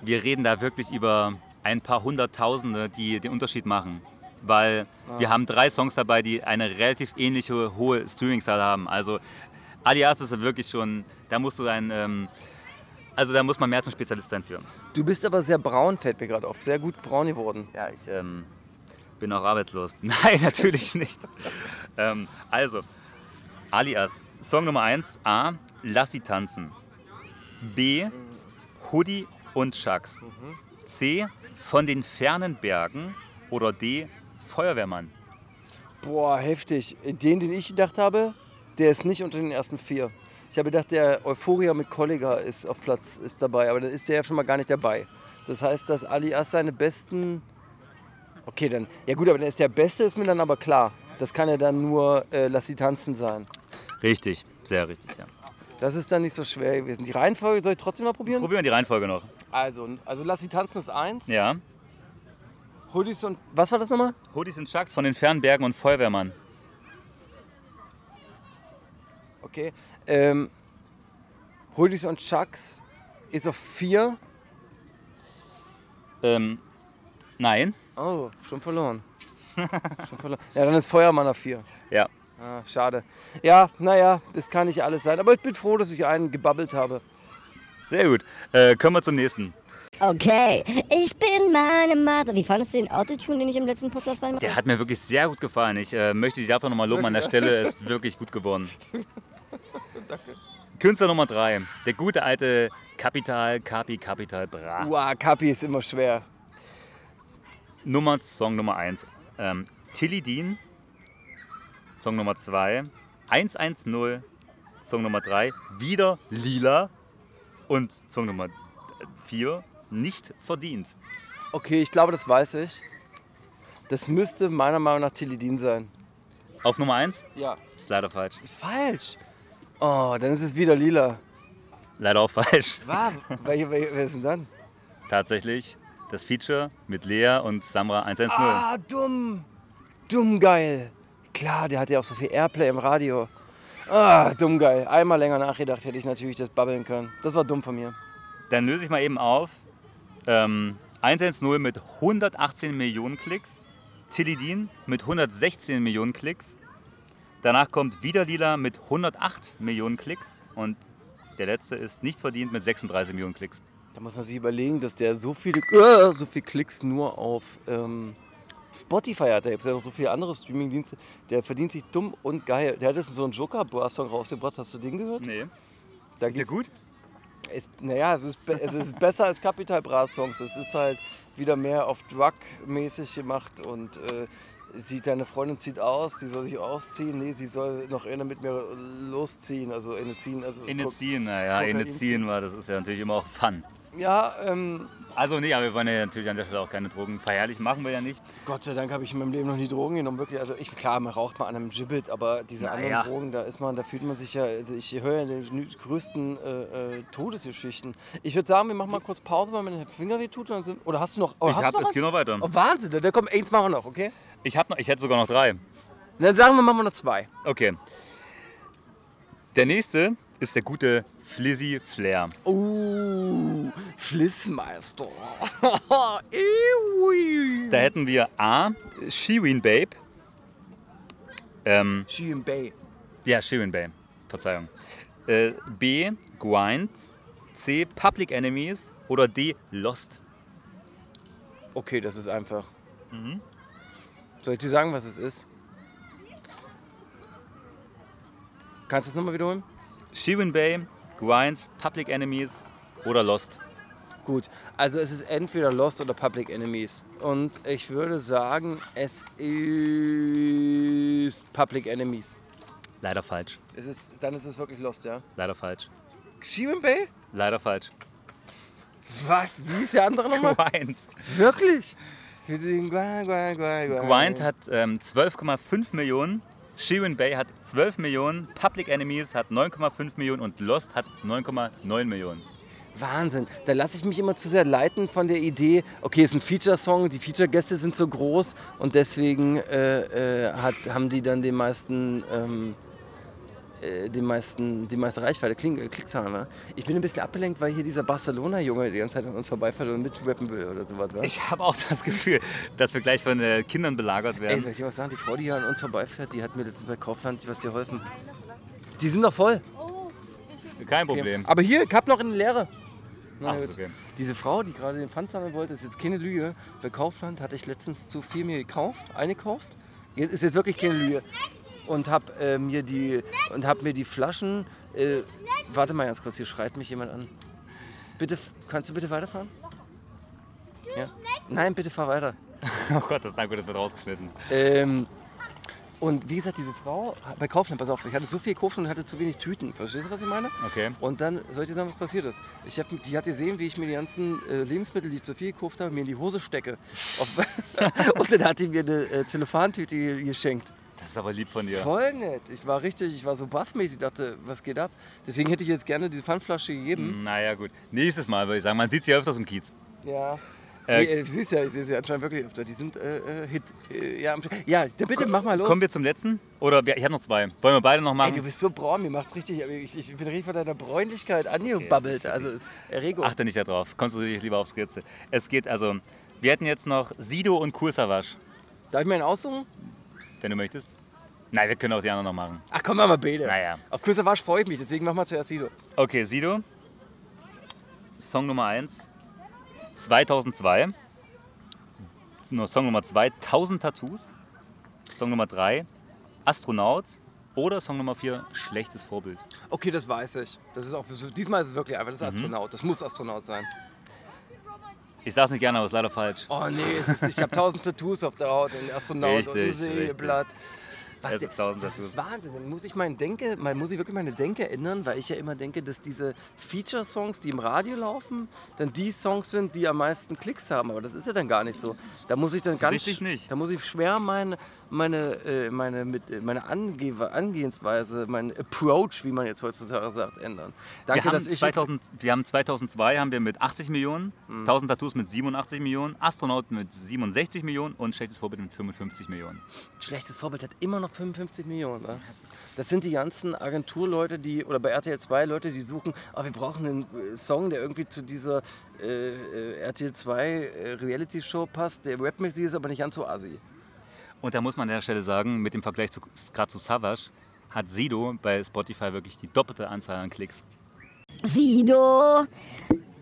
wir reden da wirklich über ein paar Hunderttausende, die den Unterschied machen. Weil wir haben drei Songs dabei, die eine relativ ähnliche hohe Streamingzahl haben. Also Alias ist wirklich schon, da musst du ein, ähm, also da muss man mehr zum Spezialist sein für. Du bist aber sehr braun, fällt mir gerade auf. Sehr gut braun geworden. Ja, ich ähm, bin auch arbeitslos. Nein, natürlich nicht. ähm, also, Alias, Song Nummer 1, A, Lass sie tanzen. B, Hoodie und Chucks. C, von den fernen Bergen. Oder D, Feuerwehrmann. Boah, heftig. Den, den ich gedacht habe, der ist nicht unter den ersten vier. Ich habe gedacht, der Euphoria mit Kollega ist auf Platz ist dabei, aber dann ist der ja schon mal gar nicht dabei. Das heißt, dass Alias seine besten. Okay, dann. Ja gut, aber dann ist der Beste, ist mir dann aber klar. Das kann ja dann nur äh, Lass sie tanzen sein. Richtig, sehr richtig, ja. Das ist dann nicht so schwer gewesen. Die Reihenfolge soll ich trotzdem mal probieren? Probieren wir die Reihenfolge noch. Also, also Lass sie tanzen ist eins. Ja. Hoodies und. Was war das nochmal? Hoodies und Chucks von den fernen Bergen und Feuerwehrmann. Okay. Ähm, Hoodies und Chucks ist auf vier. Ähm, Nein. Oh, schon verloren. schon verloren. Ja, dann ist Feuermann auf 4. Ja. Ah, schade. Ja, naja, das kann nicht alles sein. Aber ich bin froh, dass ich einen gebabbelt habe. Sehr gut. Äh, kommen wir zum nächsten. Okay, ich bin meine Mother. Wie fandest du den Autotune, den ich im letzten Podcast war? Der hat mir wirklich sehr gut gefallen. Ich äh, möchte dich einfach nochmal loben an der Stelle. Er ist wirklich gut geworden. Künstler Nummer 3. Der gute alte Kapital, Kapi, Kapital Bra. Uah, Kapi ist immer schwer. Nummer, Song Nummer 1. Ähm, Tilly Dean. Song Nummer 2. 110. Song Nummer 3. Wieder Lila. Und Song Nummer 4. Nicht verdient. Okay, ich glaube, das weiß ich. Das müsste meiner Meinung nach Tilidin sein. Auf Nummer 1 Ja. ist leider falsch. Ist falsch. Oh, dann ist es wieder lila. Leider auch falsch. Wow. wer, wer, wer ist denn dann? Tatsächlich das Feature mit Lea und Samra 110. Ah, dumm. Dumm geil. Klar, der hat ja auch so viel Airplay im Radio. Ah, dumm geil. Einmal länger nachgedacht, hätte ich natürlich das babbeln können. Das war dumm von mir. Dann löse ich mal eben auf. Ähm, 110 mit 118 Millionen Klicks. Tilidin mit 116 Millionen Klicks. Danach kommt wieder Lila mit 108 Millionen Klicks. Und der letzte ist nicht verdient mit 36 Millionen Klicks. Da muss man sich überlegen, dass der so viele, äh, so viele Klicks nur auf ähm, Spotify hat. Da gibt es ja noch so viele andere Streamingdienste. Der verdient sich dumm und geil. Der hat jetzt so einen Joker-Song rausgebracht. Hast du den gehört? Nee. Da Ist der gut? Ist, naja, es ist, es ist besser als Capital Bra Songs. Es ist halt wieder mehr auf Drug-mäßig gemacht und äh, sie, deine Freundin zieht aus, sie soll sich ausziehen. Nee, sie soll noch eine mit mir losziehen, also eine ziehen. Also, Initiieren, naja, ziehen. war, das ist ja natürlich immer auch Fun. Ja, ähm, Also nee, aber wir wollen ja natürlich an der Stelle auch keine Drogen verherrlich machen wir ja nicht. Gott sei Dank habe ich in meinem Leben noch nie Drogen genommen, wirklich. Also ich, klar, man raucht mal an einem Gibbet, aber diese Naja. anderen Drogen, da ist man, da fühlt man sich ja, also ich höre ja die größten äh, äh, Todesgeschichten. Ich würde sagen, wir machen mal kurz Pause, weil mein Finger weh tut. und dann sind- Oder hast du noch? Oh, Ich hast hab, du noch es geht noch weiter. Oh, Wahnsinn, da kommt eins machen wir noch, okay? Ich, hab noch, ich hätte sogar noch drei. Dann sagen wir, machen wir noch zwei. Okay. Der nächste ist der gute Flizzy Flair. Uh, Flissmeister. Da hätten wir A. Shirin Babe. Ähm, Sheehan Bay. ja, Shirin Babe. Verzeihung. Äh, B. Grind. C. Public Enemies. Oder D. Lost. Okay, das ist einfach. Soll ich dir sagen, was es ist? Kannst du es nochmal wiederholen? Shirin Bay, Grind, Public Enemies oder Lost. Gut, also es ist entweder Lost oder Public Enemies. Und ich würde sagen, es ist Public Enemies. Leider falsch. Es ist, dann ist es wirklich Lost, ja? Leider falsch. Sheeran Bay? Leider falsch. Was? Wie ist der andere nochmal? Grind. Wirklich? Wir singen Gua, Gua, Gua, Gua. Grind hat ähm, 12,5 Millionen. Shirin Bay hat 12 Millionen. Public Enemies hat 9,5 Millionen. Und Lost hat 9,9 Millionen. Wahnsinn. Da lasse ich mich immer zu sehr leiten von der Idee, okay, es ist ein Feature-Song, die Feature-Gäste sind so groß und deswegen äh, äh, hat, haben die dann den meisten, ähm, äh, den meisten, die meiste Reichweite, Kling, äh, Klickzahlen. Ne? Ich bin ein bisschen abgelenkt, weil hier dieser Barcelona-Junge die ganze Zeit an uns vorbeifährt und mitrappen will oder sowas. wa? Ich habe auch das Gefühl, dass wir gleich von äh, Kindern belagert Ey, werden. soll ich dir was sagen? Die Frau, die hier an uns vorbeifährt, die hat mir letztens bei Kaufland was geholfen. Die sind noch voll. Kein Problem. Aber hier, ich hab noch eine leere. Na Ach, okay. Diese Frau, die gerade den Pfand sammeln wollte, ist jetzt keine Lüge. Bei Kaufland hatte ich letztens zu viel mir gekauft, eingekauft. Jetzt ist jetzt wirklich keine Lüge. Und hab äh, mir die und hab mir die Flaschen. Äh, warte mal ganz kurz, hier schreit mich jemand an. Bitte, kannst du bitte weiterfahren? Ja? Nein, bitte fahr weiter. Oh Gott, das, na gut, das wird rausgeschnitten. Ähm, und wie gesagt, diese Frau bei Kaufland, pass auf, ich hatte so viel gekauft und hatte zu wenig Tüten. Verstehst du, was ich meine? Okay. Und dann, soll ich dir sagen, was passiert ist? Ich hab, die hat gesehen, wie ich mir die ganzen äh, Lebensmittel, die ich zu viel gekauft habe, mir in die Hose stecke. Und dann hat die mir eine äh, Zellophantüte ge- geschenkt. Das ist aber lieb von dir. Voll nett. Ich war richtig, ich war so baffmäßig, dachte, was geht ab? Deswegen hätte ich jetzt gerne diese Pfandflasche gegeben. Naja, gut. Nächstes Mal würde ich sagen, man sieht sie ja öfters im Kiez. Ja. Äh, nee, äh, du siehst ja, ich sehe sie anscheinend wirklich öfter. Die sind äh, äh, Hit. Äh, ja, ja, bitte mach mal los. Kommen wir zum letzten? Oder wir, ich habe noch zwei. Wollen wir beide noch Ey, machen? du bist so braun, mir macht's richtig. Ich, ich bin richtig von deiner Bräunlichkeit okay, angebabbelt. ist also ist Erregung. Achte nicht darauf. Konzentriere dich lieber aufs Rätsel. Es geht also Wir hätten jetzt noch Sido und Kursavasch, Darf ich mir einen aussuchen? Wenn du möchtest. Nein, wir können auch die anderen noch machen. Ach komm, machen wir beide. Naja. Auf Wasch freue ich mich, deswegen machen wir zuerst Sido. Okay, Sido. Song Nummer 1. 2002. Nur Song Nummer 2. 1000 Tattoos. Song Nummer 3. Astronaut. Oder Song Nummer 4. Schlechtes Vorbild. Okay, das weiß ich. Das ist auch, diesmal ist es wirklich einfach, das Mhm. ist Astronaut. Das muss Astronaut sein. Ich sag's nicht gerne, aber ist leider falsch. Oh nee, es ist, ich habe tausend Tattoos auf der Haut, ein Astronaut und ein Richtig. Was Es ist tausend das ist Wahnsinn. Dann muss ich, mein Denke, muss ich wirklich meine Denke ändern, weil ich ja immer denke, dass diese Feature-Songs, die im Radio laufen, dann die Songs sind, die am meisten Klicks haben. Aber das ist ja dann gar nicht so. Da muss ich dann ganz, Offensichtlich nicht. da muss ich schwer meine, meine, äh, meine, mit, äh, meine Ange Angehensweise, mein Approach, wie man jetzt heutzutage sagt, ändern. Danke, Wir haben, dass ich 2000, wir haben 2002 haben wir mit 80 Millionen, Mhm. 1000 Tattoos mit 87 Millionen, Astronaut mit 67 Millionen und Schlechtes Vorbild mit 55 Millionen. Schlechtes Vorbild hat immer noch 55 Millionen. Ne? Das sind die ganzen Agenturleute, die, oder bei RTL 2 Leute, die suchen, oh, wir brauchen einen äh, Song, der irgendwie zu dieser äh, äh, RTL 2 äh, Reality-Show passt. Der rapmäßig ist aber nicht ganz so assi. Und da muss man an der Stelle sagen, mit dem Vergleich zu, gerade zu Savage, hat Sido bei Spotify wirklich die doppelte Anzahl an Klicks. Sido,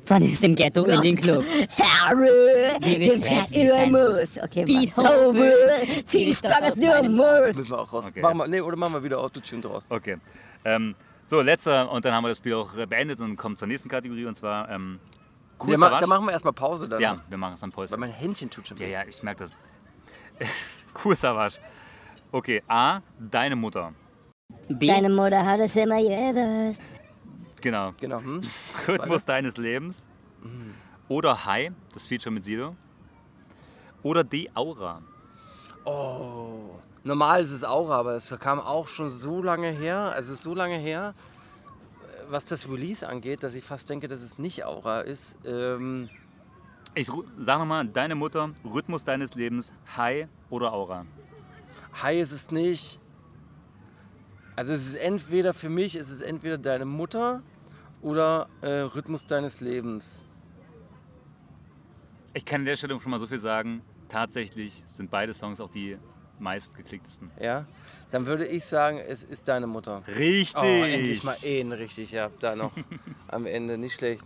Von ist im Ghetto in den Club. Harry, Fett weg, über wie muss. Okay, over, zieh die Stock aus dem Mund. Müssen wir auch raus. Okay. Machen wir, nee, oder machen wir wieder Autotune draus. Okay. Ähm, so, letzter, und dann haben wir das Spiel auch äh, beendet und kommen zur nächsten Kategorie und zwar ähm, Ja, Cool ma, Savage. da machen wir erstmal Pause dann. Ja, wir machen es dann Pause. Weil mein Händchen tut schon Ja, weh. ja, ich merke das. cool Savage. Okay, A, deine Mutter. B. Deine Mutter hat es immer gewusst. Genau. Genau. Hm? Rhythmus deines Lebens. Oder High, das Feature mit Sido. Oder D, Aura. Oh. Normal ist es Aura, aber es kam auch schon so lange her, also es ist so lange her, äh, was das Release angeht, dass ich fast denke, dass es nicht Aura ist. Ähm, Ich sag nochmal, deine Mutter, Rhythmus deines Lebens, High oder Aura. High ist es nicht. Also es ist entweder für mich, es ist entweder deine Mutter oder äh, Rhythmus deines Lebens. Ich kann an der Stelle schon mal so viel sagen. Tatsächlich sind beide Songs auch die meistgeklicktesten. Ja? Dann würde ich sagen, es ist deine Mutter. Richtig! Oh, endlich mal einen richtig, ja, da noch am Ende, nicht schlecht.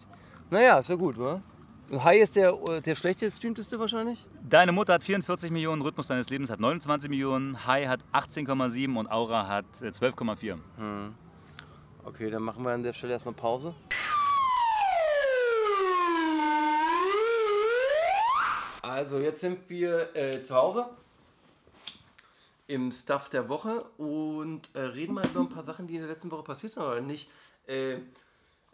Naja, ist ja gut, wa? Und High ist der, der schlechteste, streamteste wahrscheinlich? Deine Mutter hat 44 Millionen, Rhythmus deines Lebens hat 29 Millionen, High hat 18,7 und Aura hat äh, 12,4. Okay, dann machen wir an der Stelle erstmal Pause. Also, jetzt sind wir äh, zu Hause im Stuff der Woche und äh, reden mal über ein paar Sachen, die in der letzten Woche passiert sind oder nicht. Äh,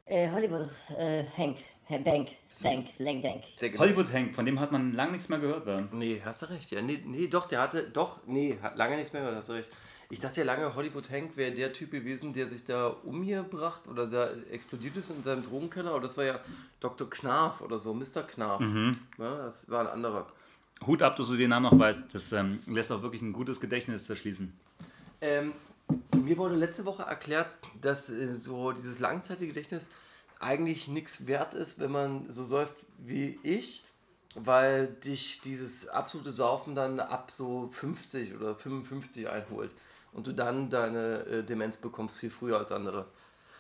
Äh, Hollywood, äh, Hank, Bank, Sank, Lang Dank. der Hollywood Hank, von dem hat man lange nichts mehr gehört. Wa? Nee, hast du recht. Ja, nee, nee, doch, der hatte, doch, nee, hat lange nichts mehr gehört, hast du recht. Ich dachte ja lange, Hollywood Hank wäre der Typ gewesen, der sich da umgebracht oder da explodiert ist in seinem Drogenkeller, aber das war ja Dr. Knarf oder so, Mr. Knarf. Ja, das war ein anderer. Hut ab, dass du den Namen noch weißt. Das ähm, lässt auch wirklich ein gutes Gedächtnis zerschließen. Ähm, mir wurde letzte Woche erklärt, dass äh, so dieses Langzeitgedächtnis eigentlich nichts wert ist, wenn man so säuft wie ich, weil dich dieses absolute Saufen dann ab so 50 oder 55 einholt und du dann deine äh, Demenz bekommst viel früher als andere.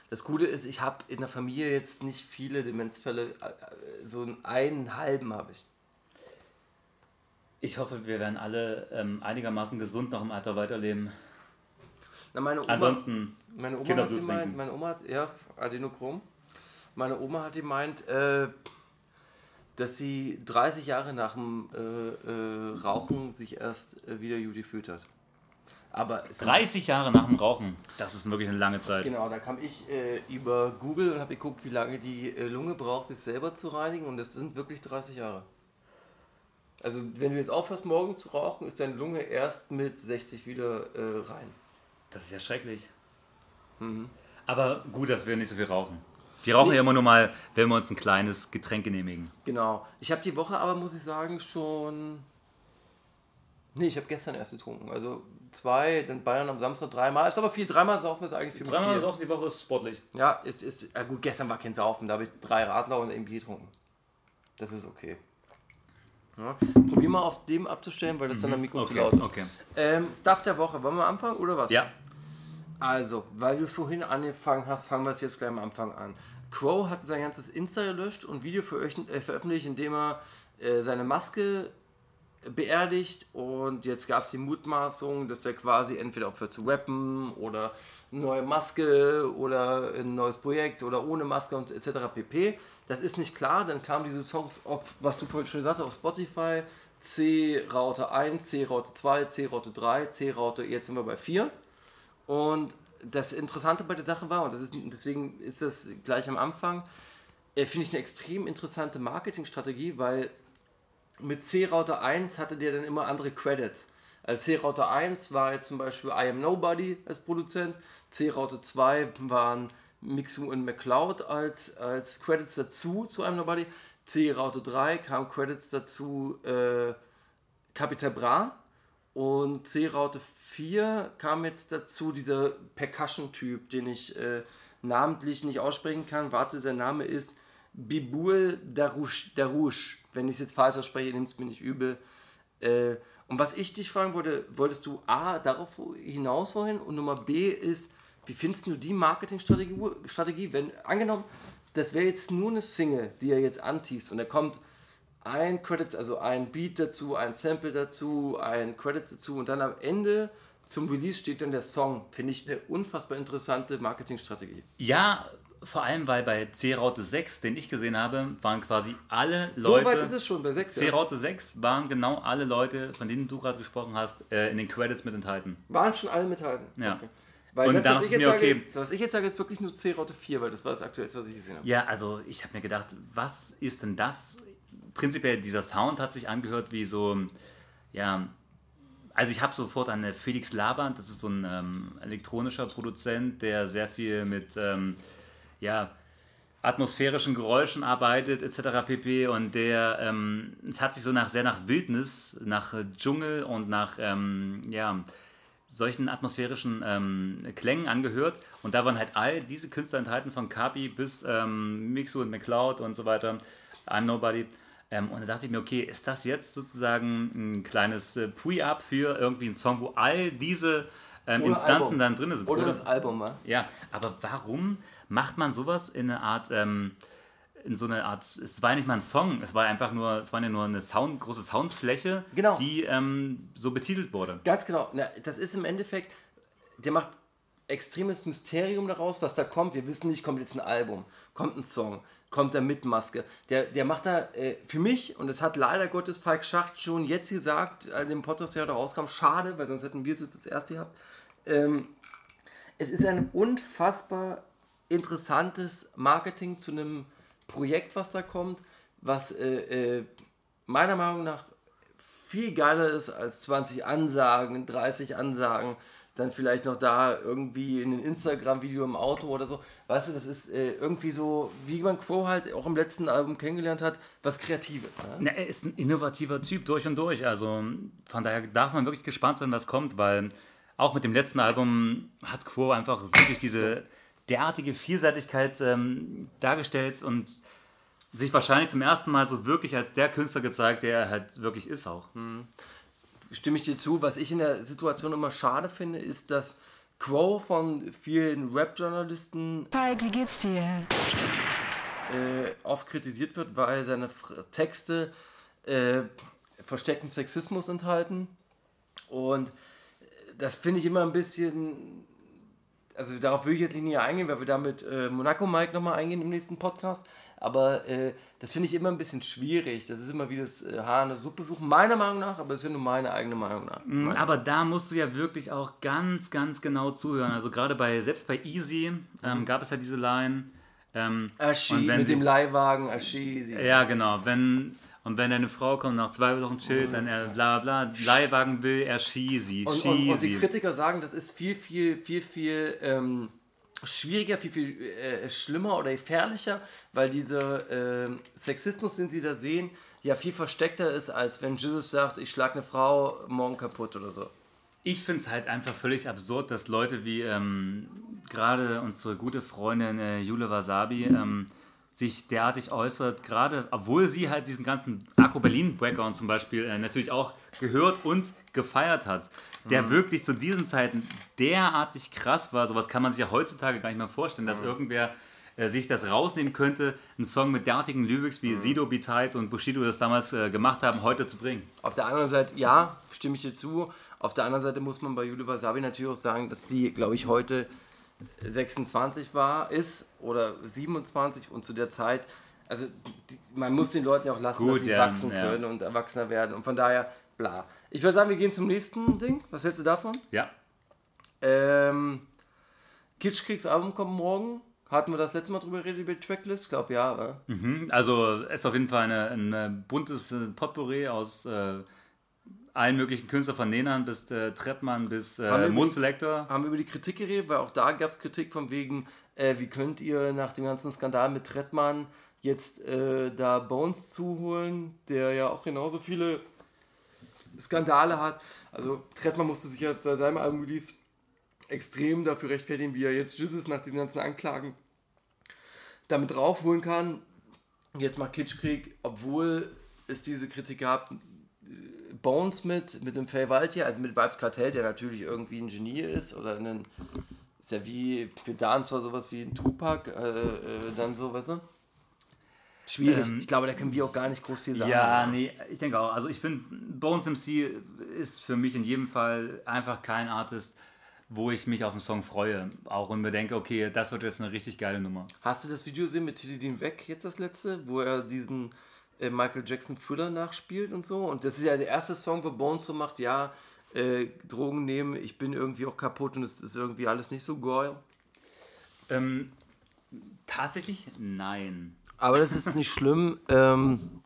Das Gute ist, ich habe in der Familie jetzt nicht viele Demenzfälle, äh, äh, so einen, einen halben habe ich. Ich hoffe, wir werden alle ähm, einigermaßen gesund noch im Alter weiterleben. Na, meine Oma, Ansonsten Meine Oma hat gemeint, meine Oma hat, ja, Adenochrom. Meine Oma hat gemeint, äh, dass sie 30 Jahre nach dem äh, äh, Rauchen sich erst äh, wieder gut gefühlt hat. Aber es sind- 30 Jahre nach dem Rauchen. Das ist wirklich eine lange Zeit. Genau, da kam ich äh, über Google und habe geguckt, wie lange die äh, Lunge braucht, sich selber zu reinigen und das sind wirklich 30 Jahre. Also wenn du jetzt aufhörst, morgen zu rauchen, ist deine Lunge erst mit 60 wieder rein. Das ist ja schrecklich. Mhm. Aber gut, dass wir nicht so viel rauchen. Wir rauchen ja immer nur mal, wenn wir uns ein kleines Getränk genehmigen. Genau. Ich habe die Woche aber, muss ich sagen, schon. Nee, ich habe gestern erst getrunken. Also zwei, dann Bayern am Samstag dreimal. Ist aber viel. Dreimal saufen ist eigentlich viel. Dreimal viel. saufen die Woche ist sportlich. Ja, ist, ist. Ja gut, gestern war kein Saufen. Da habe ich drei Radler und ein Bier getrunken. Das ist okay. Ja. Probier mal auf dem abzustellen, weil das dann am Mikro zu laut ist. okay. Ähm, Stuff der Woche, wollen wir anfangen oder was? Ja, Also, weil du es vorhin angefangen hast, fangen wir es jetzt gleich am Anfang an. Crow hat sein ganzes Insta gelöscht und Video veröffent- äh, veröffentlicht, in dem er äh, seine Maske beerdigt und jetzt gab es die Mutmaßung, dass er quasi entweder aufhört zu rappen oder neue Maske oder ein neues Projekt oder ohne Maske und etc. pp. Das ist nicht klar, dann kamen diese Songs auf, was du vorhin schon gesagt hast, auf Spotify, C-Raute 1, C-Raute 2, C-Raute 3, C-Raute, jetzt sind wir bei 4. Und das Interessante bei der Sache war, und das ist, deswegen ist das gleich am Anfang, äh, finde ich eine extrem interessante Marketingstrategie, weil mit C-Router 1 hatte der dann immer andere Credits. Als C-Router 1 war jetzt zum Beispiel I Am Nobody als Produzent, C-Router 2 waren Mixu und McCloud als, als Credits dazu zu I Am Nobody, C-Router 3 kam Credits dazu äh, Capital Bra. Und C-Raute 4 kam jetzt dazu dieser Percussion-Typ, den ich äh, namentlich nicht aussprechen kann. Warte, sein Name ist Bibul Darush. Darush. Wenn ich es jetzt falsch ausspreche, nimm es mir nicht übel. Äh, und was ich dich fragen wollte, wolltest du A, darauf hinaus vorhin und Nummer B ist, wie findest du die Marketingstrategie, Strategie, wenn, angenommen, das wäre jetzt nur eine Single, die er jetzt antiest und er kommt ein Credit, also ein Beat dazu, ein Sample dazu, ein Credit dazu und dann am Ende zum Release steht dann der Song. Finde ich eine unfassbar interessante Marketingstrategie. ja, vor allem, weil bei C-Raute 6, den ich gesehen habe, waren quasi alle So Leute. weit ist es schon bei 6. Ja. C-Raute 6 waren genau alle Leute, von denen du gerade gesprochen hast, äh, in den Credits mit enthalten. Waren schon alle mithalten. Ja. Weil Und das, was ich jetzt mir, sage, okay. ist, was ich jetzt sage, ist wirklich nur C-Raute 4, weil das war das aktuellste, was ich gesehen habe. Ja, also ich habe mir gedacht, was ist denn das? Prinzipiell, dieser Sound hat sich angehört wie so, ja, also ich habe sofort an Felix Laband, das ist so ein ähm, elektronischer Produzent, der sehr viel mit, ähm, ja, atmosphärischen Geräuschen arbeitet etc. pp. Und der, ähm, es hat sich so nach sehr nach Wildnis, nach Dschungel und nach, ähm, ja, solchen atmosphärischen ähm, Klängen angehört. Und da waren halt all diese Künstler enthalten, von Kapi bis ähm, Mixu und McCloud und so weiter, I'm Nobody. Ähm, und da dachte ich mir, okay, ist das jetzt sozusagen ein kleines äh, Pre-Up für irgendwie einen Song, wo all diese ähm, Oder Instanzen Album. dann drin sind? Oder das Album, wa? Ja, aber warum macht man sowas in eine Art, ähm, in so eine Art, es war ja nicht mal ein Song, es war einfach nur, es war ja nur eine Sound, große Soundfläche, Genau. die ähm, so betitelt wurde. Ganz genau. Na, das ist im Endeffekt, der macht extremes Mysterium daraus, was da kommt. Wir wissen nicht, kommt jetzt ein Album, kommt ein Song, kommt er mit Maske. Der, der macht da äh, für mich, und das hat leider Gottes Falk Schacht schon jetzt gesagt, als dem Podcast der rauskam, schade, weil sonst hätten wir es jetzt das erste gehabt. Ähm, es ist ein unfassbar interessantes Marketing zu einem Projekt, was da kommt, was äh, äh, meiner Meinung nach viel geiler ist als 20 Ansagen, 30 Ansagen, dann vielleicht noch da irgendwie in ein Instagram-Video im Auto oder so. Weißt du, das ist äh, irgendwie so, wie man Crow halt auch im letzten Album kennengelernt hat, was Kreatives. Ne? Na, er ist ein innovativer Typ durch und durch. Also von daher darf man wirklich gespannt sein, was kommt, weil auch mit dem letzten Album hat Quo einfach wirklich diese derartige Vielseitigkeit ähm, dargestellt und sich wahrscheinlich zum ersten Mal so wirklich als der Künstler gezeigt, der er halt wirklich ist auch. Stimme ich dir zu. Was ich in der Situation immer schade finde, ist, dass Crow von vielen Rap-Journalisten Falk, wie geht's dir? äh, oft kritisiert wird, weil seine Fr- Texte äh, versteckten Sexismus enthalten. Und äh, das finde ich immer ein bisschen. Also darauf will ich jetzt nicht näher eingehen, weil wir da mit äh, Monaco Mike nochmal eingehen im nächsten Podcast. Aber äh, das finde ich immer ein bisschen schwierig. Das ist immer wie das äh, Haar in der Suppe suchen, meiner Meinung nach, aber es ist ja nur meine eigene Meinung nach. Meine- Aber da musst du ja wirklich auch ganz, ganz genau zuhören. Also gerade bei, selbst bei Easy ähm, gab es ja diese Line. Ähm, Aschi, mit sie- dem Leihwagen, Aschi. sie- Ja, genau. Wenn, und wenn deine Frau kommt, nach zwei Wochen chillt, dann er bla bla, Leihwagen will, er schießi, Und, und, und die. Kritiker sagen, das ist viel, viel, viel, viel ähm, schwieriger, viel, viel äh, schlimmer oder gefährlicher, weil dieser ähm, Sexismus, den sie da sehen, ja viel versteckter ist, als wenn Jesus sagt, ich schlage eine Frau morgen kaputt oder so. Ich finde es halt einfach völlig absurd, dass Leute wie ähm, gerade unsere gute Freundin äh, Jule Wasabi ähm, sich derartig äußert, gerade obwohl sie halt diesen ganzen Akku Berlin Background zum Beispiel äh, natürlich auch gehört und gefeiert hat, der Mhm. wirklich zu diesen Zeiten derartig krass war. Sowas kann man sich ja heutzutage gar nicht mehr vorstellen, Mhm. dass irgendwer äh, sich das rausnehmen könnte, einen Song mit derartigen Lyrics Mhm. wie Sido, Be Tight und Bushido das damals äh, gemacht haben, heute zu bringen. Auf der anderen Seite, ja, stimme ich dir zu. Auf der anderen Seite muss man bei Julie Wasabi natürlich auch sagen, dass die, glaube ich, heute 26 war, ist oder 27 und zu der Zeit, also die, man muss den Leuten ja auch lassen, Gut, dass sie ja, wachsen ja. können und erwachsener werden und von daher, bla. Ich würde sagen, wir gehen zum nächsten Ding. Was hältst du davon? Ja. Ähm, Kitschkriegs Album kommt morgen. Hatten wir das letzte Mal drüber geredet, über die Tracklist? Ich glaube ja, oder? Mhm. Also es ist auf jeden Fall eine, ein äh, buntes äh, Potpourri aus äh, allen möglichen Künstlern von Nenern bis äh, Trettmann bis äh, Mondselektor. haben wir über die Kritik geredet, weil auch da gab es Kritik von wegen, äh, wie könnt ihr nach dem ganzen Skandal mit Trettmann jetzt äh, da Bones zuholen, der ja auch genauso viele Skandale hat. Also Trettmann musste sich ja bei seinem Album-Release extrem dafür rechtfertigen, wie er jetzt Jesus nach diesen ganzen Anklagen damit draufholen kann. Jetzt macht Kitschkrieg, obwohl es diese Kritik gab, Bones mit, mit dem Faye Waltier, also mit Vibes Kartell, der natürlich irgendwie ein Genie ist oder ein, ist ja wie für Dancehall sowas wie ein Tupac, äh, äh, dann so, weißt du? Schwierig. Ähm, ich glaube, da können wir auch gar nicht groß viel sagen. Ja, nee, ich denke auch. Also ich finde, Bones MC ist für mich in jedem Fall einfach kein Artist, wo ich mich auf einen Song freue. Auch und mir denke, okay, das wird jetzt eine richtig geile Nummer. Hast du das Video gesehen mit Teddy Dean Weg, jetzt das letzte, wo er diesen äh, Michael Jackson Thriller nachspielt und so? Und das ist ja der erste Song, wo Bones so macht, ja, äh, Drogen nehmen, ich bin irgendwie auch kaputt und es ist irgendwie alles nicht so geil. Ähm, tatsächlich nein. Aber das ist nicht schlimm. Ähm,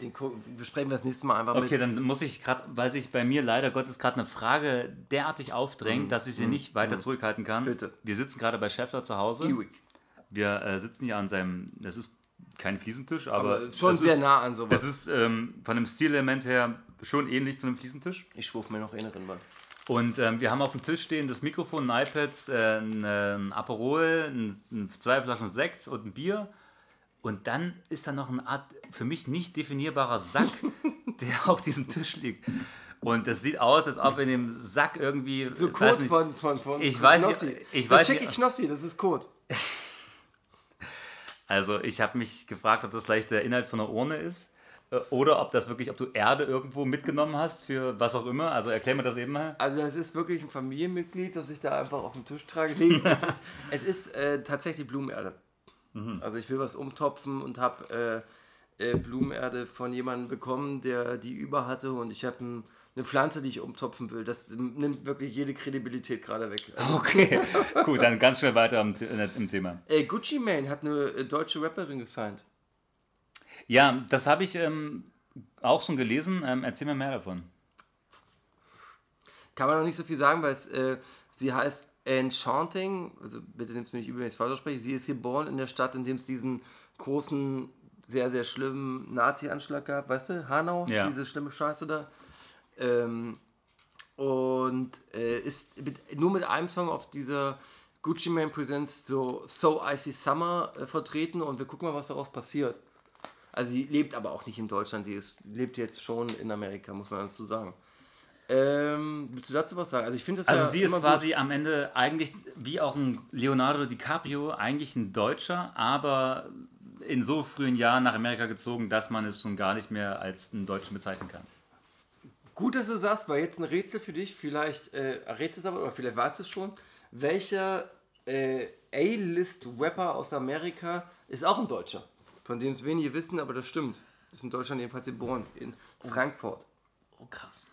den besprechen wir das nächste Mal einfach Okay, mit. dann muss ich gerade, weil sich bei mir leider Gottes gerade eine Frage derartig aufdrängt, dass ich sie nicht weiter zurückhalten kann. Bitte. Wir sitzen gerade bei Schäffler zu Hause. Ewig. Wir äh, sitzen hier an seinem, das ist kein Fliesentisch, aber, Aber schon sehr ist, nah an sowas. Es ist ähm, von dem Stilelement her schon ähnlich zu einem Fliesentisch. Ich schwurf mir noch inneren mal. Und ähm, wir haben auf dem Tisch stehen das Mikrofon, ein iPad, äh, ein, äh, ein Aperol, ein, ein, zwei Flaschen Sekt und ein Bier. Und dann ist da noch eine Art für mich nicht definierbarer Sack, der auf diesem Tisch liegt. Und das sieht aus, als ob in dem Sack irgendwie. So weiß Code nicht, von, von, von Ich weiß Knossi. nicht- ich das weiß ich Knossi, das ist Code. Also ich habe mich gefragt, ob das vielleicht der Inhalt von einer Urne ist. äh, Oder ob das wirklich, ob du Erde irgendwo mitgenommen hast für was auch immer. Also erklär mir das eben mal. Also es ist wirklich ein Familienmitglied, das ich da einfach auf den Tisch trage. Nee, es ist, es ist äh, tatsächlich Blumenerde. Also ich will was umtopfen und habe äh, äh, Blumenerde von jemandem bekommen, der die über hatte und ich habe ein, eine Pflanze, die ich umtopfen will. Das nimmt wirklich jede Kredibilität gerade weg. Also, Okay, gut, dann ganz schnell weiter im, äh, im Thema. äh, Gucci Mane hat eine äh, deutsche Rapperin gesigned. Ja, das habe ich ähm, auch schon gelesen. Ähm, erzähl mir mehr davon. Kann man noch nicht so viel sagen, weil es, äh, sie heißt Enchanting, also bitte nehmt es mir nicht übel, wenn ich es falsch ausspreche. Sie ist geboren in der Stadt, in dem es diesen großen, sehr, sehr schlimmen Nazi-Anschlag gab, weißt du, Hanau, Ja. diese schlimme Scheiße da. Ähm, und äh, ist mit, nur mit einem Song auf dieser Gucci Mane Presents so So Icy Summer äh, vertreten und wir gucken mal, was daraus passiert. Also sie lebt aber auch nicht in Deutschland, sie ist, lebt jetzt schon in Amerika, muss man dazu sagen. Ähm, willst du dazu was sagen? Also ich finde das Also ja sie ist quasi am Ende eigentlich wie auch ein Leonardo DiCaprio eigentlich ein Deutscher, aber in so frühen Jahren nach Amerika gezogen, dass man es schon gar nicht mehr als einen Deutschen bezeichnen kann. Gut, dass du sagst, weil jetzt ein Rätsel für dich, vielleicht äh, es aber, oder vielleicht weißt du es schon. Welcher äh, A-List-Rapper aus Amerika ist auch ein Deutscher? Von dem es wenige wissen, aber das stimmt. Ist in Deutschland jedenfalls geboren, in Frankfurt. Oh krass,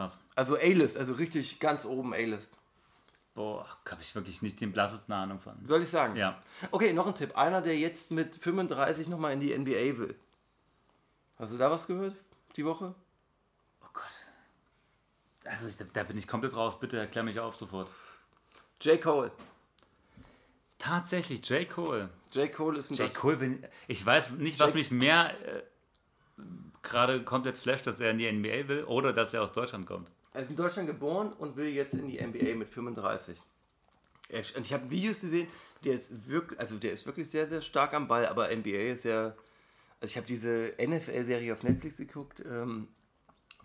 krass. Also A-List, also richtig ganz oben A-List. Boah, habe ich wirklich nicht den blassesten Ahnung von. Soll ich sagen? Ja. Okay, noch ein Tipp. Einer, der jetzt mit 35 nochmal in die NBA will. Hast du da was gehört die Woche? Oh Gott. Also ich, da bin ich komplett raus. Bitte erklär mich auf sofort. J. Cole. Tatsächlich, J. Cole. J. Cole ist ein J. Cole, bin, ich weiß nicht, was mich mehr äh, gerade komplett flasht, dass er in die NBA will oder dass er aus Deutschland kommt. Er ist in Deutschland geboren und will jetzt in die NBA mit 35. Er- Und ich habe Videos gesehen, der ist wirklich, also der ist wirklich sehr, sehr stark am Ball, aber NBA ist ja. Also ich habe diese NFL-Serie auf Netflix geguckt. Ähm,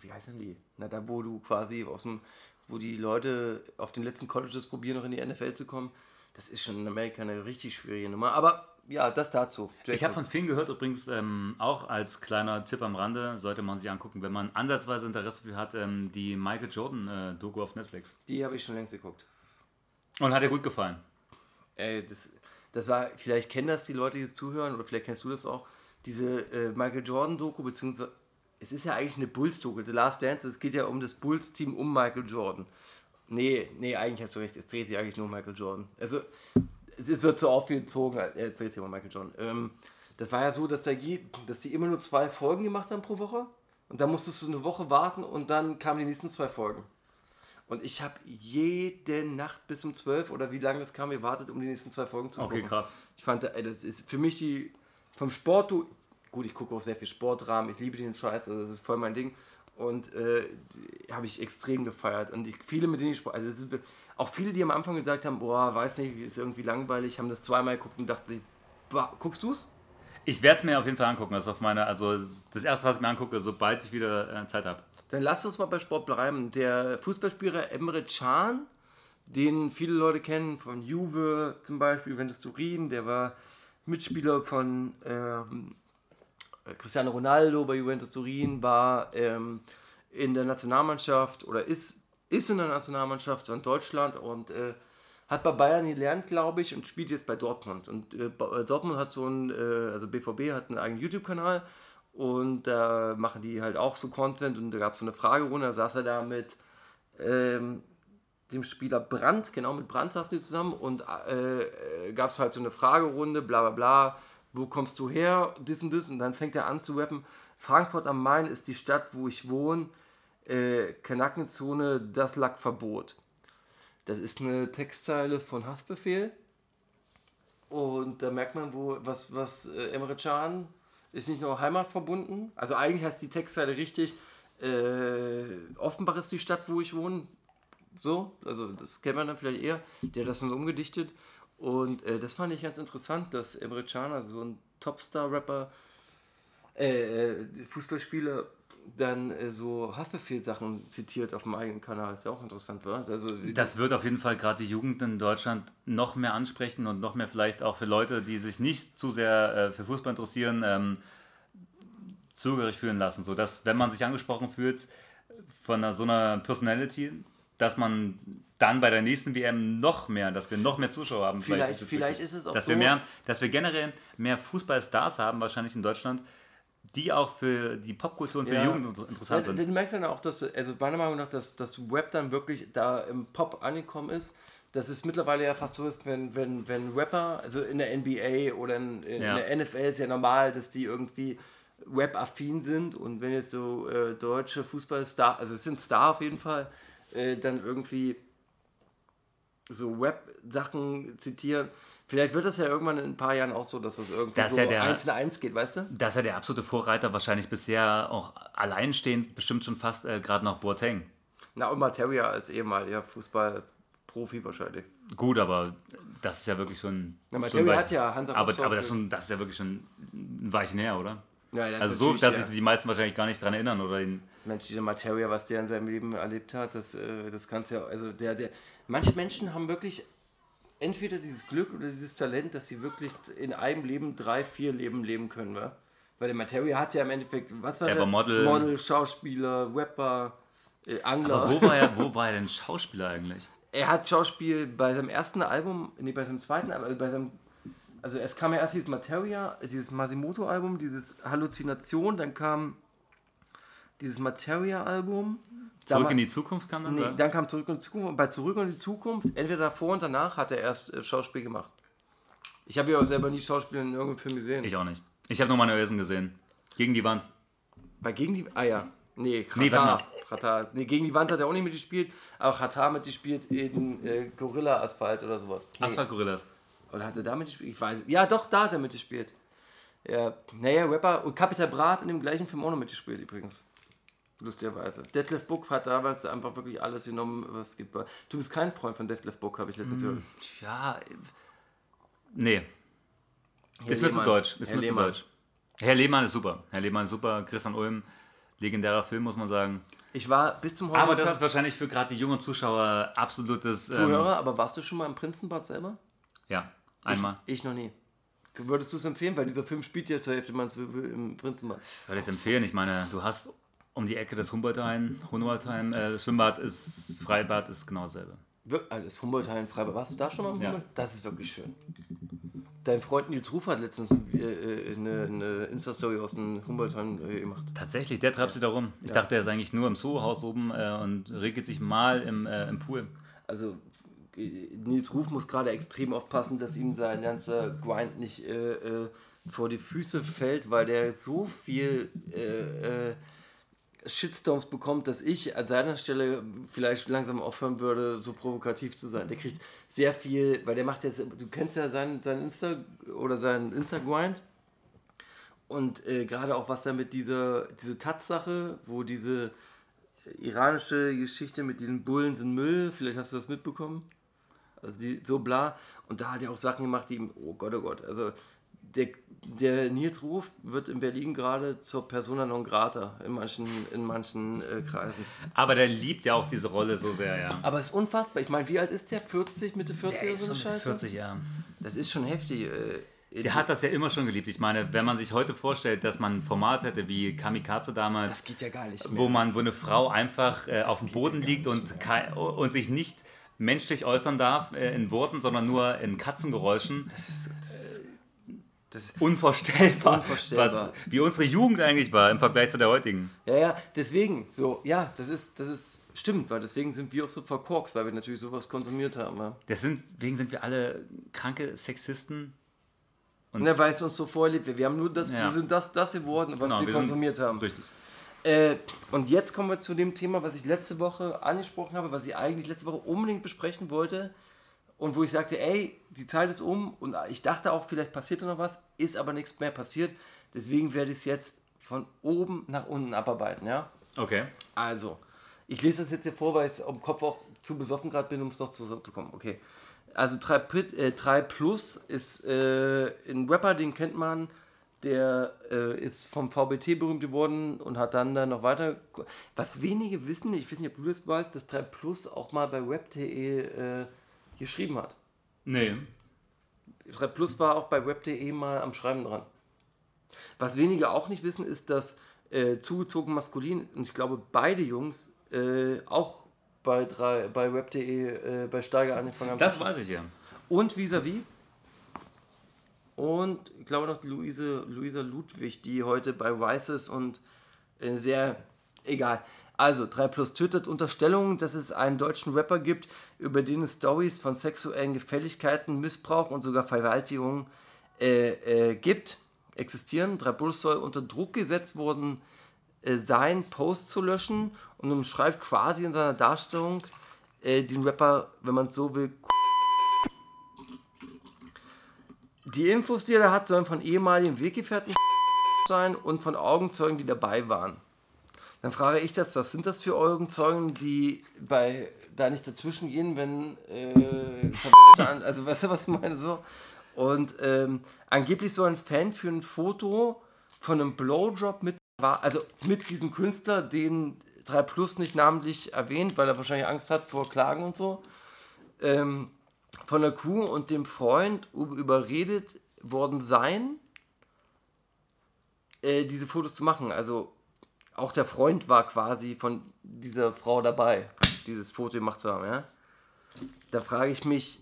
wie heißen die? Na, da wo du quasi aus dem, wo die Leute auf den letzten Colleges probieren, noch in die NFL zu kommen. Das ist schon in Amerika eine richtig schwierige Nummer. Aber ja, das dazu. Ich habe von vielen gehört, übrigens ähm, auch als kleiner Tipp am Rande, sollte man sich angucken, wenn man ansatzweise Interesse für hat, ähm, die Michael Jordan-Doku auf Netflix. Die habe ich schon längst geguckt. Und hat dir gut gefallen. Ey, das, das war, vielleicht kennen das die Leute, die jetzt zuhören, oder vielleicht kennst du das auch, diese äh, Michael Jordan-Doku, beziehungsweise es ist ja eigentlich eine Bulls-Doku, The Last Dance, es geht ja um das Bulls-Team um Michael Jordan. Nee, nee, eigentlich hast du recht, es dreht sich eigentlich nur um Michael Jordan. Also, es, wird so aufgezogen, er dreht sich um Michael Jordan. Ähm, das war ja so, dass, da je, dass die immer nur zwei Folgen gemacht haben pro Woche und dann musstest du eine Woche warten und dann kamen die nächsten zwei Folgen. Und ich habe jede Nacht bis um 12 oder wie lange es kam, gewartet, um die nächsten zwei Folgen zu Okay, gucken. krass. Ich fand, ey, das ist für mich die vom Sport, du, gut, ich gucke auch sehr viel Sportrahmen, ich liebe den Scheiß, also das ist voll mein Ding. Und äh, habe ich extrem gefeiert. Und ich, viele, mit denen ich, also auch viele, die am Anfang gesagt haben, boah, weiß nicht, ist irgendwie langweilig, haben das zweimal geguckt und dachten sich, boah, guckst du's? Ich werde es mir auf jeden Fall angucken. Das ist auf meine, also das erste, was ich mir angucke, sobald ich wieder äh, Zeit habe. Dann lasst uns mal bei Sport bleiben. Der Fußballspieler Emre Can, den viele Leute kennen, von Juve zum Beispiel, Juventus Turin, der war Mitspieler von ähm, Cristiano Ronaldo bei Juventus Turin, war ähm, in der Nationalmannschaft oder ist, ist in der Nationalmannschaft von Deutschland und äh, hat bei Bayern gelernt, glaube ich, und spielt jetzt bei Dortmund. Und äh, äh, Dortmund hat so ein, äh, also BVB hat einen eigenen YouTube-Kanal und da machen die halt auch so Content und da gab es so eine Fragerunde, da saß er da mit ähm, dem Spieler Brandt, genau mit Brandt saßen die zusammen und äh, äh, gab es halt so eine Fragerunde, bla bla bla, wo kommst du her, das und das und dann fängt er an zu rappen, Frankfurt am Main ist die Stadt, wo ich wohne, äh, Kanackenzone, das Lackverbot. Das ist eine Textzeile von Haftbefehl. Und da merkt man, wo, was, was äh, Emre Can ist nicht nur heimatverbunden, also eigentlich heißt die Textzeile richtig, äh, Offenbach ist die Stadt, wo ich wohne, so, also das kennt man dann vielleicht eher, der hat das dann so umgedichtet. Und äh, das fand ich ganz interessant, dass Emre Can, also so ein Topstar-Rapper, äh, äh, Fußballspieler, dann äh, so Haftbefehl-Sachen zitiert auf dem eigenen Kanal, ist ja auch interessant, wa? Also, Das wird auf jeden Fall gerade die Jugend in Deutschland noch mehr ansprechen und noch mehr vielleicht auch für Leute, die sich nicht zu sehr äh, für Fußball interessieren, ähm, zugehörig fühlen lassen. So dass, wenn man sich angesprochen fühlt von einer, so einer Personality, dass man dann bei der nächsten WM noch mehr, dass wir noch mehr Zuschauer haben. Vielleicht- ist vielleicht ist es auch dass so- Wir mehr, dass wir generell mehr Fußballstars haben, wahrscheinlich in Deutschland, die auch für die Popkultur und für Ja. die Jugend inter- interessant sind. Du merkst dann auch, dass, also meiner Meinung nach, dass das Web dann wirklich da im Pop angekommen ist. Dass es mittlerweile ja fast so ist, wenn, wenn, wenn Rapper, also in der NBA oder in, in Ja. der NFL ist ja normal, dass die irgendwie Rap-affin sind und wenn jetzt so äh, deutsche Fußballstar, also es sind Star auf jeden Fall, äh, dann irgendwie so Rap-Sachen zitieren. Vielleicht wird das ja irgendwann in ein paar Jahren auch so, dass das irgendwie Das so ja der- eins in eins geht, weißt du? Das ist ja der absolute Vorreiter, wahrscheinlich bisher auch alleinstehend, bestimmt schon fast äh, gerade noch Boateng. Na, und Materia als ehemaliger Fußballprofi wahrscheinlich. Gut, aber das ist ja wirklich schon. Na, Materia weit- hat ja Hansa aber, Rostock- aber das, ist schon, das ist ja wirklich schon ein Weilchen her, oder? Ja, das also ist so, dass ja. sich die meisten wahrscheinlich gar nicht dran erinnern oder ihn. Mensch, dieser Materia, was der in seinem Leben erlebt hat, das, äh, das kannst ja, also der, der, manche Menschen haben wirklich entweder dieses Glück oder dieses Talent, dass sie wirklich in einem Leben drei, vier Leben leben können, wa? Weil der Materia hat ja im Endeffekt, was war Er war Model. Model, Schauspieler, Rapper, äh, Angler. Aber wo war er, wo war er denn Schauspieler eigentlich? Er hat Schauspiel bei seinem ersten Album, nee, bei seinem zweiten Album, also bei seinem, also es kam ja erst dieses Materia, dieses Masimoto-Album, dieses Halluzination, dann kam dieses Materia-Album. Zurück in die Zukunft kam dann? Nee, oder? dann kam Zurück in die Zukunft und bei Zurück in die Zukunft, entweder davor und danach, hat er erst äh, Schauspiel gemacht. Ich habe ja auch selber nie Schauspiel in irgendeinem Film gesehen. Ich auch nicht. Ich habe nur meine Ösen gesehen. Gegen die Wand. Bei Gegen die, ah ja, nee, Nee, Katar. warte Katar. Nee, Gegen die Wand hat er auch nicht mitgespielt, aber Katar mitgespielt in äh, Gorilla Asphalt oder sowas. Nee. Asphalt Gorillas. Oder hat er da mitgespielt? Ich weiß. Ja, doch, da hat er mitgespielt. Ja, naja, Rapper und Capital Brat in dem gleichen Film auch noch mitgespielt übrigens. Lustigerweise. Detlef Book hat damals einfach wirklich alles genommen, was es gibt. Du bist kein Freund von Detlef Book, habe ich letztes Jahr. Ja, nee. Herr ist mir zu deutsch. Ist Herr mir zu deutsch. Herr Lehmann ist super. Herr Lehmann ist super. Christian Ulm, legendärer Film, muss man sagen. Ich war bis zum Aber heutigen das ist wahrscheinlich für gerade die jungen Zuschauer absolutes. Ähm, Zuhörer, aber warst du schon mal im Prinzenbad selber? ja, einmal. Ich, ich noch nie. Würdest du es empfehlen? Weil dieser Film spielt ja zur Hälfte meines im Prinzenbad. Ich würde es empfehlen. Ich meine, du hast um die Ecke das Humboldthain, Humboldthain, äh, das Schwimmbad ist, Freibad ist genau dasselbe. Wir- Alles Humboldt-Hain, Freiburg. Warst du da schon mal Ja. Das ist wirklich schön. Dein Freund Nils Ruf hat letztens äh, äh, eine, eine Insta-Story aus dem Humboldt-Hain äh, gemacht. Tatsächlich, der treibt sich da rum. Ich dachte, er ist eigentlich nur im Zoo-Haus oben äh, und regelt sich mal im, äh, im Pool. Also äh, Nils Ruf muss gerade extrem aufpassen, dass ihm sein ganzer Grind nicht äh, äh, vor die Füße fällt, weil der so viel äh, äh, Shitstorms bekommt, dass ich an seiner Stelle vielleicht langsam aufhören würde, so provokativ zu sein. Der kriegt sehr viel, weil der macht jetzt, du kennst ja seinen, seinen Insta oder seinen Insta-Grind. Und äh, gerade auch was da mit dieser diese Tatsache, wo diese iranische Geschichte mit diesen Bullen sind Müll, vielleicht hast du das mitbekommen. Also die so bla. Und da hat er auch Sachen gemacht, die ihm, oh Gott, oh Gott. Also der, der Nils Ruf wird in Berlin gerade zur Persona non grata in manchen, in manchen äh, Kreisen. Aber der liebt ja auch diese Rolle so sehr, ja. Aber es ist unfassbar. Ich meine, wie alt ist der? 40, Mitte 40 Der oder ist so eine Scheiße? 40 Jahre. Das ist schon heftig. Äh, Der hat das ja immer schon geliebt. Ich meine, wenn man sich heute vorstellt, dass man ein Format hätte wie Kamikaze damals, das geht ja gar nicht. wo Mehr. man, wo eine Frau einfach äh, auf dem Boden ja liegt und, und sich nicht menschlich äußern darf äh, in Worten, sondern nur in Katzengeräuschen. Das ist, das, das ist Unvorstellbar, Unvorstellbar. Was, wie unsere Jugend eigentlich war im Vergleich zu der heutigen. Ja, ja, deswegen, so, ja, das ist, das ist, stimmt, weil deswegen sind wir auch so verkorkst, weil wir natürlich sowas konsumiert haben. Ja. Deswegen sind wir alle kranke Sexisten. Und Ne, weil es uns so vorlebt. Wir haben nur das, Ja. wir sind das, das geworden, was Genau, wir, wir konsumiert haben. richtig. Äh, und jetzt kommen wir zu dem Thema, was ich letzte Woche angesprochen habe, was ich eigentlich letzte Woche unbedingt besprechen wollte. Und wo ich sagte, ey, die Zeit ist um und ich dachte auch, vielleicht passiert da noch was, ist aber nichts mehr passiert. Deswegen werde ich es jetzt von oben nach unten abarbeiten, ja? Okay. Also, ich lese das jetzt hier vor, weil ich im Kopf auch zu besoffen gerade bin, um es noch zu zu kommen. Okay. Also 3, Pit- äh, 3 Plus ist äh, ein Rapper, den kennt man, der äh, ist vom VBT berühmt geworden und hat dann, dann noch weiter. Was wenige wissen, ich weiß nicht, ob du das weißt, dass 3 Plus auch mal bei web.de geschrieben hat. Nee. 3 Plus war auch bei web.de mal am Schreiben dran. Was wenige auch nicht wissen, ist, dass äh, zugezogen maskulin, und ich glaube beide Jungs, äh, auch bei, drei, bei web.de äh, bei Steiger angefangen haben. Das weiß ich ja. Und vis-à-vis. Und ich glaube noch die Luise, Luisa Ludwig, die heute bei ist und äh, sehr egal. Also, 3 Plus twittert Unterstellungen, dass es einen deutschen Rapper gibt, über den es Stories von sexuellen Gefälligkeiten, Missbrauch und sogar Vergewaltigung äh, äh, gibt, existieren. 3 Plus soll unter Druck gesetzt worden äh, sein, Post zu löschen und umschreibt quasi in seiner Darstellung äh, den Rapper, wenn man es so will, Die Infos, die er da hat, sollen von ehemaligen Weggefährten sein und von Augenzeugen, die dabei waren. Dann frage ich das, was sind das für Augenzeugen, die bei da nicht dazwischen gehen, wenn äh, also weißt du, was ich meine so? Und ähm, angeblich soll ein Fan für ein Foto von einem Blowjob mit also mit diesem Künstler, den 3 Plus nicht namentlich erwähnt, weil er wahrscheinlich Angst hat vor Klagen und so. Ähm, von der Kuh und dem Freund überredet worden sein, äh, diese Fotos zu machen. Also auch der Freund war quasi von dieser Frau dabei, dieses Foto gemacht zu haben. Ja? Da frage ich mich,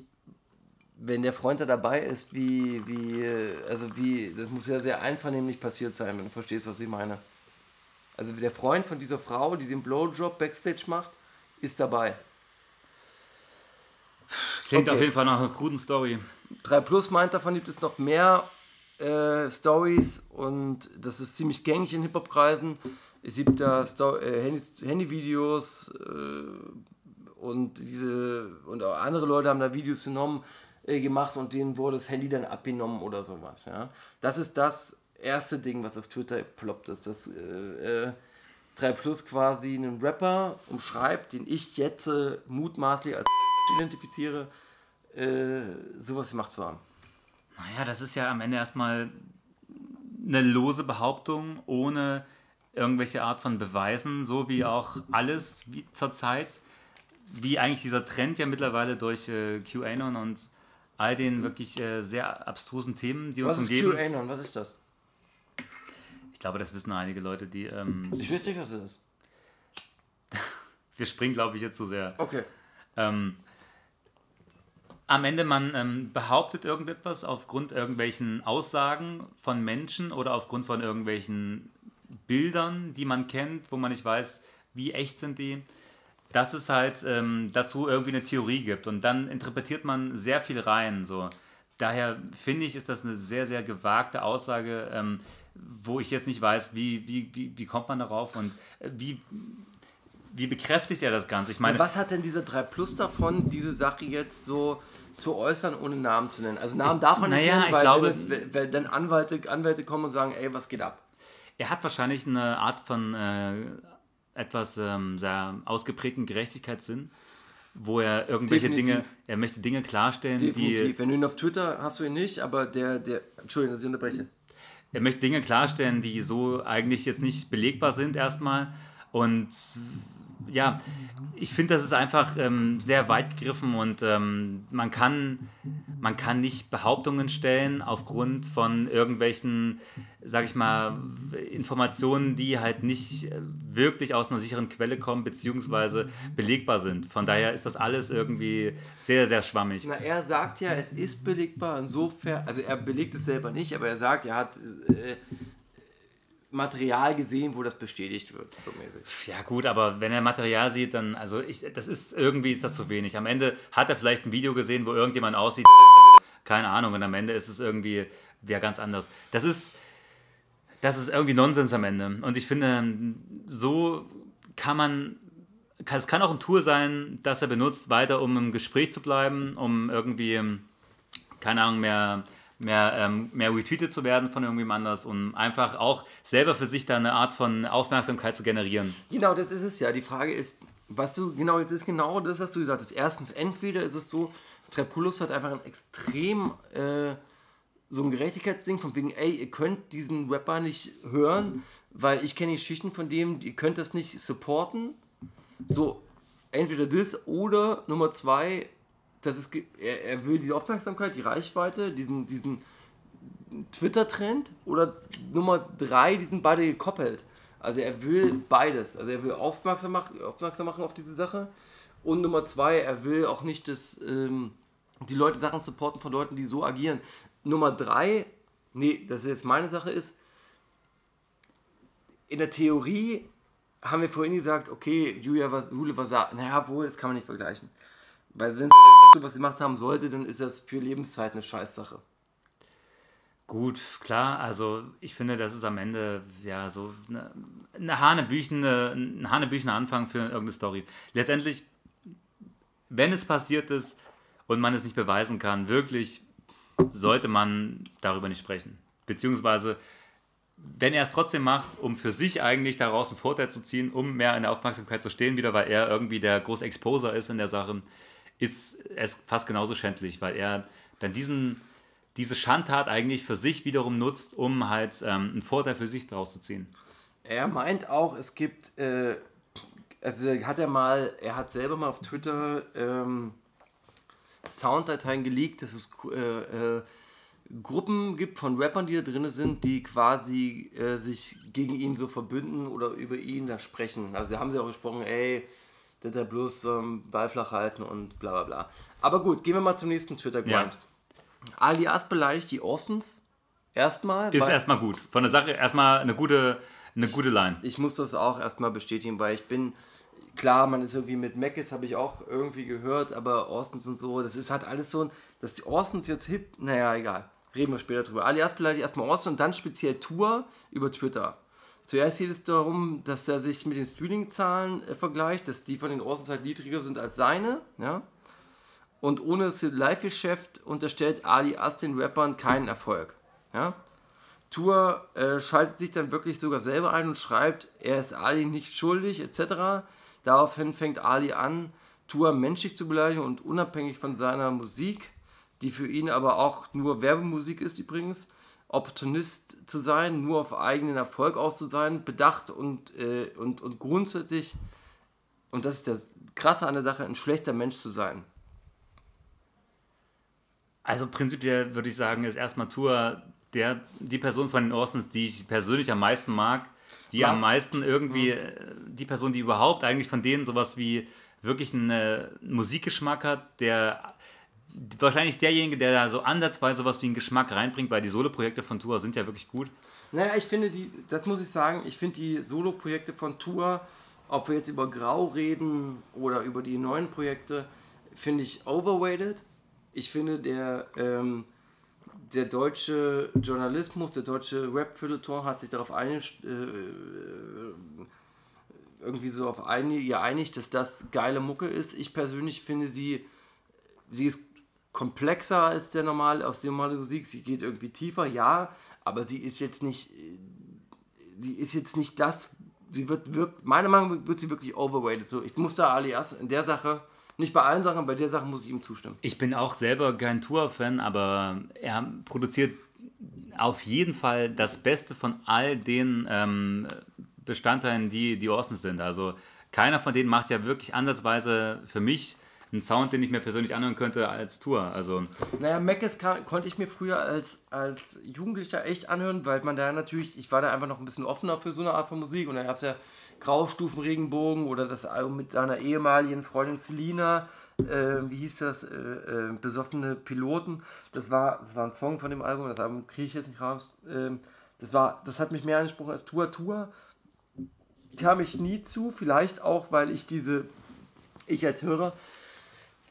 wenn der Freund da dabei ist, wie, wie, also wie, das muss ja sehr einvernehmlich passiert sein, wenn du verstehst, was ich meine. Also der Freund von dieser Frau, die den Blowjob Backstage macht, ist dabei. Klingt Okay. auf jeden Fall nach einer kruden Story. 3 Plus meint, davon gibt es noch mehr äh, Stories und das ist ziemlich gängig in Hip-Hop-Kreisen. Es gibt da äh, Handyvideos äh, und diese und auch andere Leute haben da Videos genommen, äh, gemacht und denen wurde das Handy dann abgenommen oder sowas. Ja? Das ist das erste Ding, was auf Twitter ploppt ist. Das, äh, äh, 3 Plus quasi einen Rapper umschreibt, den ich jetzt äh, mutmaßlich als identifiziere, äh, sowas gemacht zu haben. Naja, das ist ja am Ende erstmal eine lose Behauptung ohne irgendwelche Art von Beweisen, so wie auch alles wie zurzeit, wie eigentlich dieser Trend ja mittlerweile durch äh, QAnon und all den wirklich äh, sehr abstrusen Themen, die uns Was ist umgeben. QAnon? Was ist das? Ich glaube, das wissen einige Leute, die. Ähm, Ich weiß nicht, was das ist. wir springen, glaube ich, jetzt zu sehr. Okay. Ähm, am Ende, man ähm, behauptet irgendetwas aufgrund irgendwelchen Aussagen von Menschen oder aufgrund von irgendwelchen Bildern, die man kennt, wo man nicht weiß, wie echt sind die, dass es halt ähm, dazu irgendwie eine Theorie gibt. Und dann interpretiert man sehr viel rein. So. Daher finde ich, ist das eine sehr, sehr gewagte Aussage, ähm, wo ich jetzt nicht weiß, wie, wie, wie, wie kommt man darauf und äh, wie, wie bekräftigt er das Ganze. Ich meine, was hat denn dieser 3 Plus davon, diese Sache jetzt so zu äußern, ohne Namen zu nennen? Also Namen darf man nicht naja, nennen, ich weil, glaube- wenn es, weil dann Anwälte, Anwälte kommen und sagen, ey, was geht ab? Er hat wahrscheinlich eine Art von äh, etwas ähm, sehr ausgeprägten Gerechtigkeitssinn, wo er irgendwelche Definitiv. Dinge, er möchte Dinge klarstellen, Definitiv. die Wenn du ihn auf Twitter hast du ihn nicht, aber der, der, Entschuldigung, dass ich unterbreche. er möchte Dinge klarstellen, die so eigentlich jetzt nicht belegbar sind erstmal und ja, ich finde, das ist einfach ähm, sehr weit gegriffen und ähm, man, kann, man kann nicht Behauptungen stellen aufgrund von irgendwelchen, sag ich mal, Informationen, die halt nicht äh, wirklich aus einer sicheren Quelle kommen, beziehungsweise belegbar sind. Von daher ist das alles irgendwie sehr, sehr schwammig. Na, er sagt ja, es ist belegbar, insofern, also er belegt es selber nicht, aber er sagt, er hat äh, Material gesehen, wo das bestätigt wird, so mäßig. Ja gut, aber wenn er Material sieht, dann, also ich, das ist, irgendwie ist das zu wenig. Am Ende hat er vielleicht ein Video gesehen, wo irgendjemand aussieht, keine Ahnung, und am Ende ist es irgendwie ja, ganz anders. Das ist, das ist irgendwie Nonsens am Ende. Und ich finde, so kann man, es kann auch ein Tool sein, das er benutzt, weiter um im Gespräch zu bleiben, um irgendwie, keine Ahnung, mehr, mehr, ähm, mehr retweetet zu werden von irgendjemand anders, um einfach auch selber für sich da eine Art von Aufmerksamkeit zu generieren. Genau, das ist es ja. Die Frage ist, was du, genau, jetzt ist genau das, was du gesagt hast. Erstens, entweder ist es so, Trepulus hat einfach ein extrem, äh, so ein Gerechtigkeitsding von wegen, ey, ihr könnt diesen Rapper nicht hören, weil ich kenne die Schichten von dem, ihr könnt das nicht supporten. So, entweder das oder Nummer zwei, das ist, er, er will diese Aufmerksamkeit, die Reichweite, diesen, diesen Twitter-Trend oder Nummer drei, die sind beide gekoppelt. Also er will beides. Also er will aufmerksam machen, aufmerksam machen auf diese Sache. Und Nummer zwei, er will auch nicht, dass ähm, die Leute Sachen supporten von Leuten, die so agieren. Nummer drei, nee, das ist jetzt meine Sache ist, in der Theorie haben wir vorhin gesagt, okay, Julia, was, Jule was sagt, naja, wohl, das kann man nicht vergleichen. Weil wenn was sie gemacht haben sollte, dann ist das für Lebenszeit eine Scheißsache. Gut, klar, also ich finde, das ist am Ende ja so eine, eine hanebüchene, ein hanebüchener Anfang für irgendeine Story. Letztendlich, wenn es passiert ist und man es nicht beweisen kann, wirklich sollte man darüber nicht sprechen. Beziehungsweise, wenn er es trotzdem macht, um für sich eigentlich daraus einen Vorteil zu ziehen, um mehr in der Aufmerksamkeit zu stehen, wieder, weil er irgendwie der große Exposer ist in der Sache, ist es fast genauso schändlich, weil er dann diesen, diese Schandtat eigentlich für sich wiederum nutzt, um halt ähm, einen Vorteil für sich daraus zu ziehen. Er meint auch, es gibt, äh, also hat er mal, er hat selber mal auf Twitter ähm, Sounddateien geleakt, dass es äh, äh, Gruppen gibt von Rappern, die da drin sind, die quasi äh, sich gegen ihn so verbünden oder über ihn da sprechen. Also da haben sie auch gesprochen, ey, der der bloß ähm, Ball flach halten und bla bla bla. Aber gut, gehen wir mal zum nächsten Twitter-Grind. Alias beleidigt die Orsons erstmal. Ist erstmal gut. Von der Sache erstmal eine gute, eine gute Line. ich muss das auch erstmal bestätigen, weil ich bin, klar, man ist irgendwie mit Mac habe ich auch irgendwie gehört, aber Orsons und so, das ist halt alles so, dass die Orsons jetzt hip, naja, egal. Reden wir später drüber. Alias beleidigt erstmal Orson und dann speziell Tour über Twitter. Zuerst geht es darum, dass er sich mit den Streaming-Zahlen äh, vergleicht, dass die von den Orsons halt niedriger sind als seine, ja. Und ohne das Live-Geschäft unterstellt Ali Ast den Rappern keinen Erfolg, ja. Tour äh, schaltet sich dann wirklich sogar selber ein und schreibt, er ist Ali nicht schuldig, etc. Daraufhin fängt Ali an, Tour menschlich zu beleidigen und unabhängig von seiner Musik, die für ihn aber auch nur Werbemusik ist übrigens, Opportunist zu sein, nur auf eigenen Erfolg aus zu sein, bedacht und, äh, und, und grundsätzlich, und das ist das Krasse an der Sache, ein schlechter Mensch zu sein. Also prinzipiell würde ich sagen, ist erstmal Tour der, die Person von den Orsons, die ich persönlich am meisten mag, die Ja. am meisten irgendwie, äh, die Person, die überhaupt eigentlich von denen sowas wie wirklich einen äh, Musikgeschmack hat, der wahrscheinlich derjenige, der da so ansatzweise sowas wie einen Geschmack reinbringt, weil die Solo-Projekte von Tour sind ja wirklich gut. Naja, ich finde die, das muss ich sagen, ich finde die Solo-Projekte von Tour, ob wir jetzt über Grau reden oder über die neuen Projekte, finde ich overrated. Ich finde der, ähm, der deutsche Journalismus, der deutsche Rap-Feuilleton hat sich darauf einig, äh, irgendwie so auf einig, geeinigt, dass das geile Mucke ist. Ich persönlich finde sie, sie ist komplexer als der normale, aus der normale Musik. Sie geht irgendwie tiefer, ja, aber sie ist jetzt nicht, äh, sie ist jetzt nicht das, sie wird, wirkt, meiner Meinung nach wird sie wirklich overrated. So, ich muss da alias in der Sache, nicht bei allen Sachen, bei der Sache muss ich ihm zustimmen. Ich bin auch selber kein Tour-Fan, aber er produziert auf jeden Fall das Beste von all den ähm, Bestandteilen, die die Orsons sind. Also keiner von denen macht ja wirklich ansatzweise für mich einen Sound, den ich mir persönlich anhören könnte als Tour. Also Naja, Meckes konnte ich mir früher als, als Jugendlicher echt anhören, weil man da natürlich, ich war da einfach noch ein bisschen offener für so eine Art von Musik und da gab es ja Graustufen, Regenbogen oder das Album mit seiner ehemaligen Freundin Selina, äh, wie hieß das, äh, äh, Besoffene Piloten, das war, das war ein Song von dem Album, das Album kriege ich jetzt nicht raus, ähm, das, war, das hat mich mehr angesprochen als Tour Tour, kam ich nie zu, vielleicht auch, weil ich diese, ich als Hörer,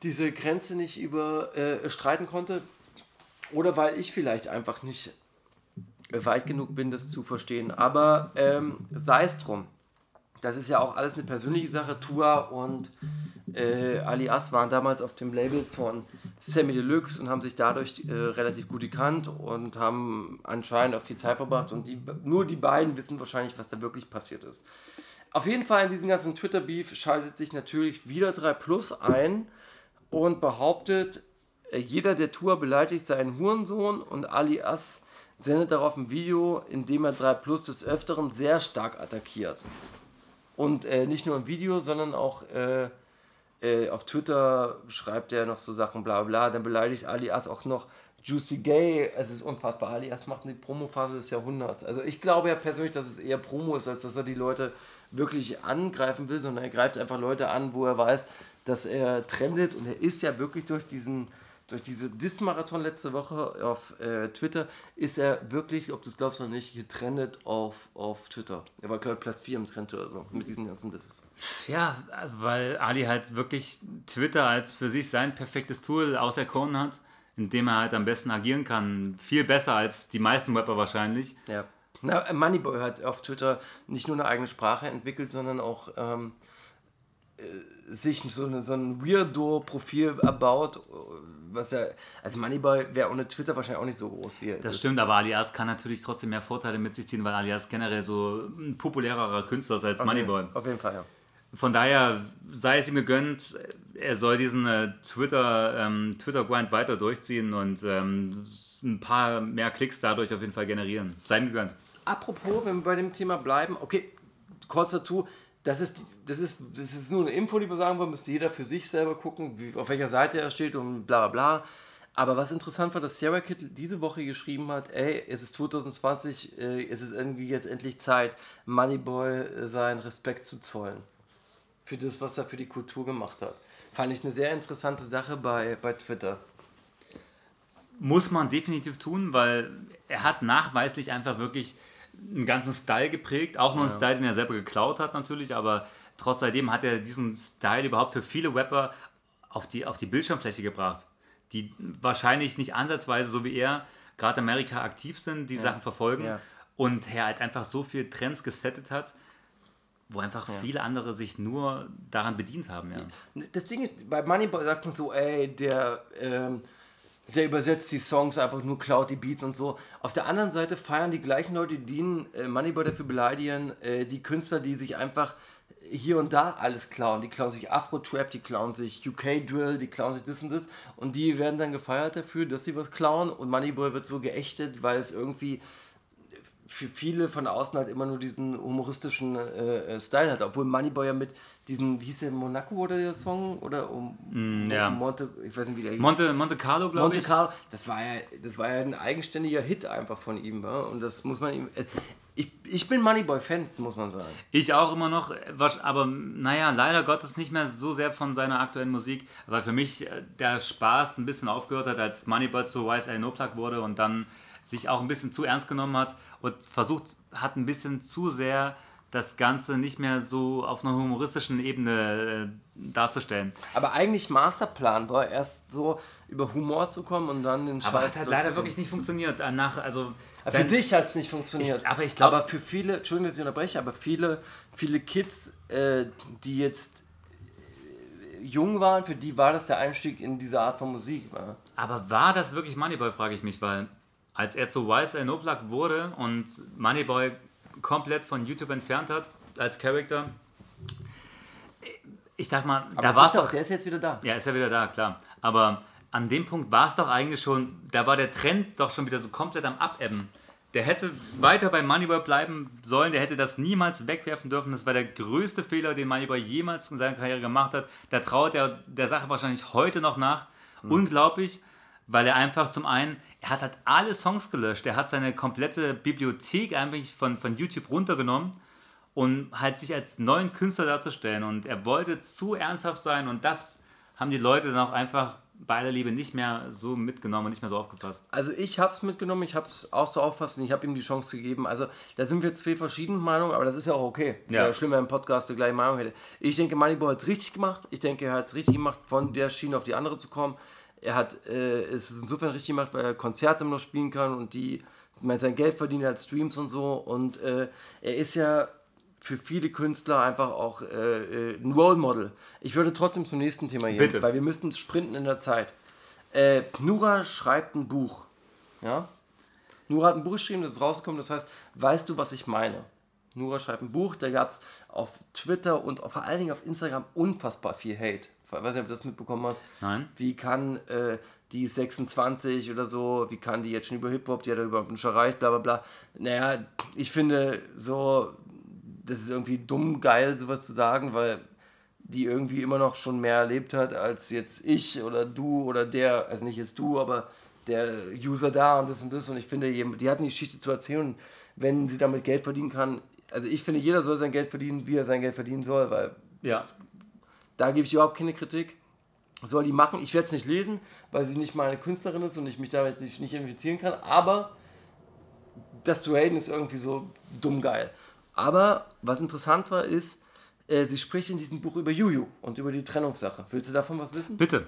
diese Grenze nicht überstreiten konnte. Oder weil ich vielleicht einfach nicht weit genug bin, das zu verstehen. Aber ähm, sei es drum. Das ist ja auch alles eine persönliche Sache. Tua und äh, Alias waren damals auf dem Label von Sammy Deluxe und haben sich dadurch äh, relativ gut gekannt und haben anscheinend auch viel Zeit verbracht. Und die, nur die beiden wissen wahrscheinlich, was da wirklich passiert ist. Auf jeden Fall in diesem ganzen Twitter-Beef schaltet sich natürlich wieder 3 Plus ein und behauptet, äh, jeder der Tour beleidigt seinen Hurensohn und Alias sendet darauf ein Video, in dem er 3 Plus des Öfteren sehr stark attackiert. Und äh, nicht nur im Video, sondern auch äh, äh, auf Twitter schreibt er noch so Sachen, bla bla. Dann beleidigt Alias auch noch Juicy Gay. Es ist unfassbar. Alias macht die Promophase des Jahrhunderts. Also ich glaube ja persönlich, dass es eher Promo ist, als dass er die Leute wirklich angreifen will, sondern er greift einfach Leute an, wo er weiß, dass er trendet und er ist ja wirklich durch diesen durch diese Diss-Marathon letzte Woche auf äh, Twitter ist er wirklich, ob du es glaubst oder nicht, getrendet auf, auf Twitter. Er war, glaube ich, Platz 4 im Trend oder so, mit diesen ganzen Disses. ja, weil Ali halt wirklich Twitter als für sich sein perfektes Tool auserkoren hat, in dem er halt am besten agieren kann. Viel besser als die meisten Rapper wahrscheinlich. Ja. Na, Moneyboy hat auf Twitter nicht nur eine eigene Sprache entwickelt, sondern auch ähm, äh, sich so, eine, so ein Weirdo-Profil erbaut, was ja, also Moneyboy wäre ohne Twitter wahrscheinlich auch nicht so groß wie er Das ist. stimmt, aber Alias kann natürlich trotzdem mehr Vorteile mit sich ziehen, weil Alias generell so ein populärerer Künstler ist als Moneyboy. Auf jeden Fall, ja. Von daher sei es ihm gegönnt, er soll diesen äh, Twitter, ähm, Twitter-Grind weiter durchziehen und ähm, ein paar mehr Klicks dadurch auf jeden Fall generieren. Sei ihm gegönnt. Apropos, wenn wir bei dem Thema bleiben, okay, kurz dazu, das ist, das ist, das ist nur eine Info, die wir sagen wollen, müsste jeder für sich selber gucken, wie, auf welcher Seite er steht und bla bla bla. Aber was interessant war, dass Sarah Kittle diese Woche geschrieben hat, ey, es ist 2020, äh, es ist irgendwie jetzt endlich Zeit, Moneyboy äh, seinen Respekt zu zollen. Für das, was er für die Kultur gemacht hat. Fand ich eine sehr interessante Sache bei, bei Twitter. Muss man definitiv tun, weil er hat nachweislich einfach wirklich einen ganzen Style geprägt. Auch nur einen Style, den er selber geklaut hat natürlich, aber trotz alledem hat er diesen Style überhaupt für viele Rapper auf die, auf die Bildschirmfläche gebracht, die wahrscheinlich nicht ansatzweise, so wie er, gerade in Amerika aktiv sind, die Sachen verfolgen Ja. und er halt einfach so viele Trends gesettet hat, wo einfach viele andere sich nur daran bedient haben. Ja. Das Ding ist, bei Moneyboy sagt man so, ey, der, ähm, Der übersetzt die Songs einfach nur, klaut die Beats und so. Auf der anderen Seite feiern die gleichen Leute, die ihn, äh, Moneyboy dafür beleidigen, äh, die Künstler, die sich einfach hier und da alles klauen. Die klauen sich Afro-Trap, die klauen sich UK-Drill, die klauen sich das und das. Und die werden dann gefeiert dafür, dass sie was klauen. Und Moneyboy wird so geächtet, weil es irgendwie für viele von außen halt immer nur diesen humoristischen äh, äh, Style hat. Obwohl Moneyboy ja mit diesen, wie hieß der, Monaco oder der Song? Oder um, Mm, ja. Monte, ich weiß nicht, wie der. Monte, Monte Carlo, glaube Monte ich. Carlo, das war ja, das war ja ein eigenständiger Hit einfach von ihm, wa? und das muss man ihm. äh, Ich, ich bin Moneyboy-Fan, muss man sagen. Ich auch immer noch, aber naja, leider Gottes nicht mehr so sehr von seiner aktuellen Musik, weil für mich äh, der Spaß ein bisschen aufgehört hat, als Moneybird zu YSL No Plug wurde und dann sich auch ein bisschen zu ernst genommen hat und versucht hat, ein bisschen zu sehr das Ganze nicht mehr so auf einer humoristischen Ebene äh, darzustellen. Aber eigentlich Masterplan war erst so über Humor zu kommen und dann den Aber Scheiß es hat leider wirklich nicht funktioniert. Danach, also Für dich hat es nicht funktioniert. Ich- aber ich glaub- aber für viele, Entschuldigung, dass ich unterbreche, aber viele, viele Kids, äh, die jetzt äh, jung waren, für die war das der Einstieg in diese Art von Musik. Wa? Aber war das wirklich Moneyboy, frage ich mich, weil als er zu YSL No Plug wurde und Moneyboy komplett von YouTube entfernt hat als Charakter, ich sag mal, Aber da war es doch, doch. der ist jetzt wieder da. Ja, ist ja wieder da, klar. Aber an dem Punkt war es doch eigentlich schon, da war der Trend doch schon wieder so komplett am Abebben. Der hätte weiter bei Moneyboy bleiben sollen, der hätte das niemals wegwerfen dürfen. Das war der größte Fehler, den Moneyboy jemals in seiner Karriere gemacht hat. Da traut er der Sache wahrscheinlich heute noch nach. Unglaublich, weil er einfach zum einen, er hat halt alle Songs gelöscht. Er hat seine komplette Bibliothek eigentlich von, von YouTube runtergenommen und halt sich als neuen Künstler darzustellen. Und er wollte zu ernsthaft sein und das haben die Leute dann auch einfach bei aller Liebe nicht mehr so mitgenommen und nicht mehr so aufgefasst. Also ich habe es mitgenommen, ich habe es auch so auffasst und ich habe ihm die Chance gegeben. Also da sind wir zwei verschiedene Meinungen, aber das ist ja auch okay. Ja. Schlimm, wenn ein Podcast die gleiche Meinung hätte. Ich denke, Moneyboy hat es richtig gemacht. Ich denke, er hat es richtig gemacht, von der Schiene auf die andere zu kommen. Er hat äh, es insofern richtig gemacht, weil er Konzerte noch spielen kann und die meine, sein Geld verdient als Streams und so. Und äh, er ist ja für viele Künstler einfach auch äh, äh, ein Role Model. Ich würde trotzdem zum nächsten Thema gehen, Bitte. weil wir müssen sprinten in der Zeit. Äh, Nura schreibt ein Buch. Ja? Nura hat ein Buch geschrieben, das ist rausgekommen, das heißt, weißt du, was ich meine? Nura schreibt ein Buch, da gab es auf Twitter und vor allen Dingen auf Instagram unfassbar viel Hate. Weiß nicht, ob du das mitbekommen hast. Nein. Wie kann äh, die ist 26 oder so, wie kann die jetzt schon über Hip-Hop, die hat ja überhaupt nicht erreicht, bla bla bla. Naja, ich finde so, das ist irgendwie dumm geil, sowas zu sagen, weil die irgendwie immer noch schon mehr erlebt hat als jetzt ich oder du oder der, also nicht jetzt du, aber der User da und das und das. Und ich finde, die hat eine Geschichte zu erzählen, wenn sie damit Geld verdienen kann. Also ich finde, jeder soll sein Geld verdienen, wie er sein Geld verdienen soll, weil Ja. Da gebe ich überhaupt keine Kritik. Soll die machen. Ich werde es nicht lesen, weil sie nicht meine Künstlerin ist und ich mich damit nicht identifizieren kann. Aber das zu haten ist irgendwie so dumm geil. Aber was interessant war, ist, äh, sie spricht in diesem Buch über Juju und über die Trennungssache. Willst du davon was wissen? Bitte.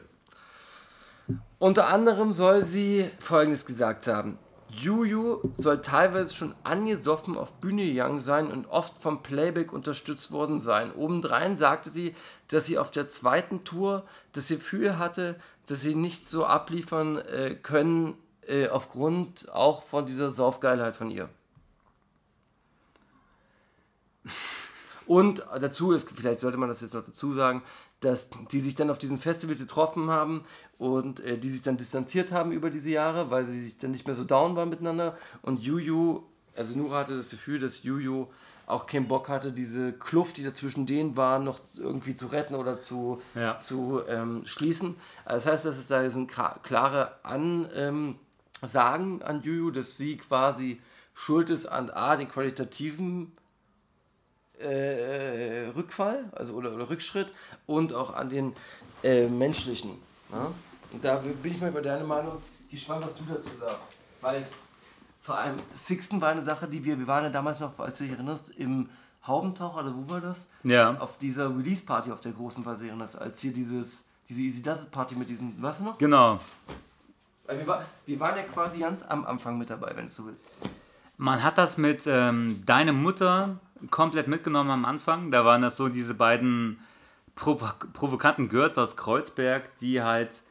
Unter anderem soll sie Folgendes gesagt haben. Juju soll teilweise schon angesoffen auf Bühne gegangen sein und oft vom Playback unterstützt worden sein. Obendrein sagte sie, dass sie auf der zweiten Tour das Gefühl hatte, dass sie nicht so abliefern äh, können, äh, aufgrund auch von dieser Saufgeilheit von ihr. Und dazu ist, vielleicht sollte man das jetzt noch dazu sagen, dass die sich dann auf diesen Festivals getroffen haben und äh, die sich dann distanziert haben über diese Jahre, weil sie sich dann nicht mehr so down waren miteinander. Und Juju, also Nura hatte das Gefühl, dass Juju auch keinen Bock hatte, diese Kluft, die da zwischen denen war, noch irgendwie zu retten oder zu, Ja. zu ähm, schließen. Also das heißt, dass es da sind klare Ansagen an Juju, dass sie quasi schuld ist an A, den qualitativen äh, Rückfall, also oder, oder Rückschritt und auch an den äh, menschlichen. Ja? Und da bin ich mal über deine Meinung gespannt, was du dazu sagst. Weil es vor allem Sixten war eine Sache, die wir, wir waren ja damals noch, als du dich erinnerst, im Haubentaucher, oder wo war das? Ja. Auf dieser Release-Party auf der großen erinnerst, als hier dieses, diese Easy Does Party mit diesen, weißt du noch? Genau. Wir, war, wir waren ja quasi ganz am Anfang mit dabei, wenn du so willst. Man hat das mit ähm, Deine Mutter komplett mitgenommen am Anfang. Da waren das so diese beiden provo provokanten Girls aus Kreuzberg, die halt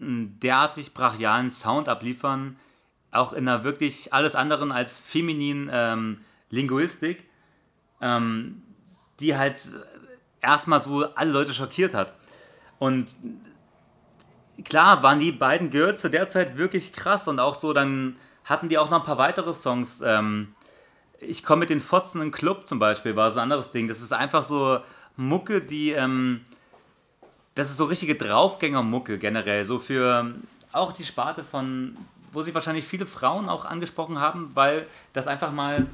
einen derartig brachialen Sound abliefern, auch in einer wirklich alles anderen als femininen ähm, Linguistik, ähm, die halt erstmal so alle Leute schockiert hat. Und klar waren die beiden Girls zu der Zeit wirklich krass und auch so, dann hatten die auch noch ein paar weitere Songs. Ähm, ich komme mit den Fotzen in den Club zum Beispiel, war so ein anderes Ding. Das ist einfach so Mucke, die, ähm, das ist so richtige Draufgänger-Mucke generell, so für auch die Sparte von, wo sich wahrscheinlich viele Frauen auch angesprochen haben, weil das einfach mal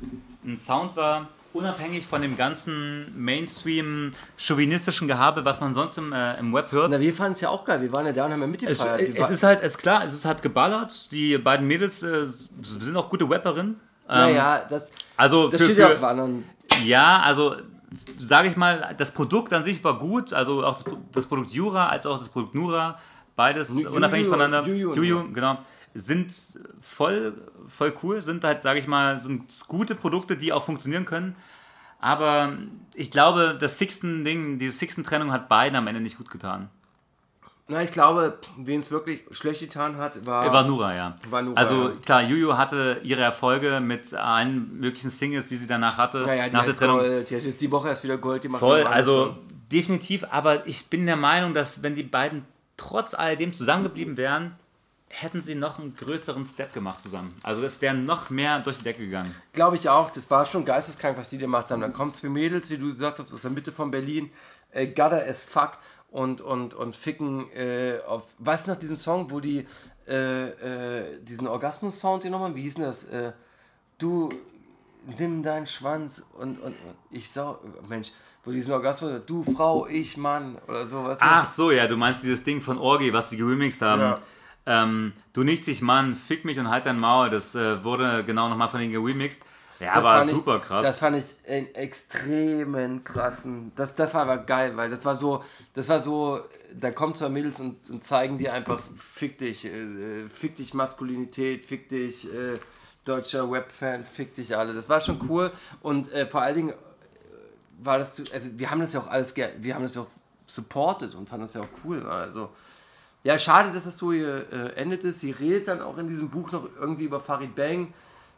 ein Sound war, unabhängig von dem ganzen Mainstream-chauvinistischen Gehabe, was man sonst im, äh, im Web hört. Na, wir fanden es ja auch geil. Wir waren ja da und haben ja Es, mitgefeiert. Es war- ist halt, es ist klar, es ist halt geballert. Die beiden Mädels äh, sind auch gute Rapperinnen. Ähm, naja, das, also das für, steht ja auf anderen. ja, also sage ich mal, das Produkt an sich war gut. Also auch das, das Produkt Jura als auch das Produkt Nura, beides Ju- unabhängig voneinander. Juju Juju, genau. Sind voll, voll cool, sind halt, sage ich mal, sind gute Produkte, die auch funktionieren können. Aber ich glaube, das Sixten-Ding, diese Sixten-Trennung hat beiden am Ende nicht gut getan. Na, ich glaube, wen es wirklich schlecht getan hat, war. War Nura, ja. War Nura, also ja. klar, Juju hatte ihre Erfolge mit allen möglichen Singles, die sie danach hatte, naja, die nach der Trennung. Gold, die hat jetzt die Woche erst wieder Gold gemacht. Voll, also so. definitiv, aber ich bin der Meinung, dass wenn die beiden trotz alledem zusammengeblieben wären, hätten sie noch einen größeren Step gemacht zusammen. Also es wäre noch mehr durch die Decke gegangen. Glaube ich auch. Das war schon geisteskrank, was die gemacht haben. Dann kommen zwei Mädels, wie du gesagt hast, aus der Mitte von Berlin. Äh, gutter as fuck. Und, und, und ficken äh, auf. Weißt du noch diesen Song, wo die äh, äh, diesen Orgasmus-Sound hier nochmal, wie hieß denn das? Äh, du nimm deinen Schwanz und, und, ich sag, Mensch, wo diesen Orgasmus, du Frau, ich Mann oder sowas. Ach so, ja, du meinst dieses Ding von Orgi, was die geremixed haben. Ja. Ähm, du nichts, ich Mann, fick mich und halt dein Maul. Das äh, wurde genau nochmal von denen geremixed. Ja, Das aber fand ich- super krass. Das fand ich einen extremen krassen. Das, das war aber geil, weil das war so, das war so, da kommen zwei Mädels und, und zeigen dir einfach, fick dich, äh, fick dich Maskulinität, fick dich äh, deutscher Web-Fan, fick dich alle. Das war schon cool und äh, vor allen Dingen äh, war das, zu- also wir haben das ja auch alles, wir haben das ja auch supported und fanden das ja auch cool. Also ja, schade, dass das so hier, äh, endet ist. Sie redet dann auch in diesem Buch noch irgendwie über Farid Bang,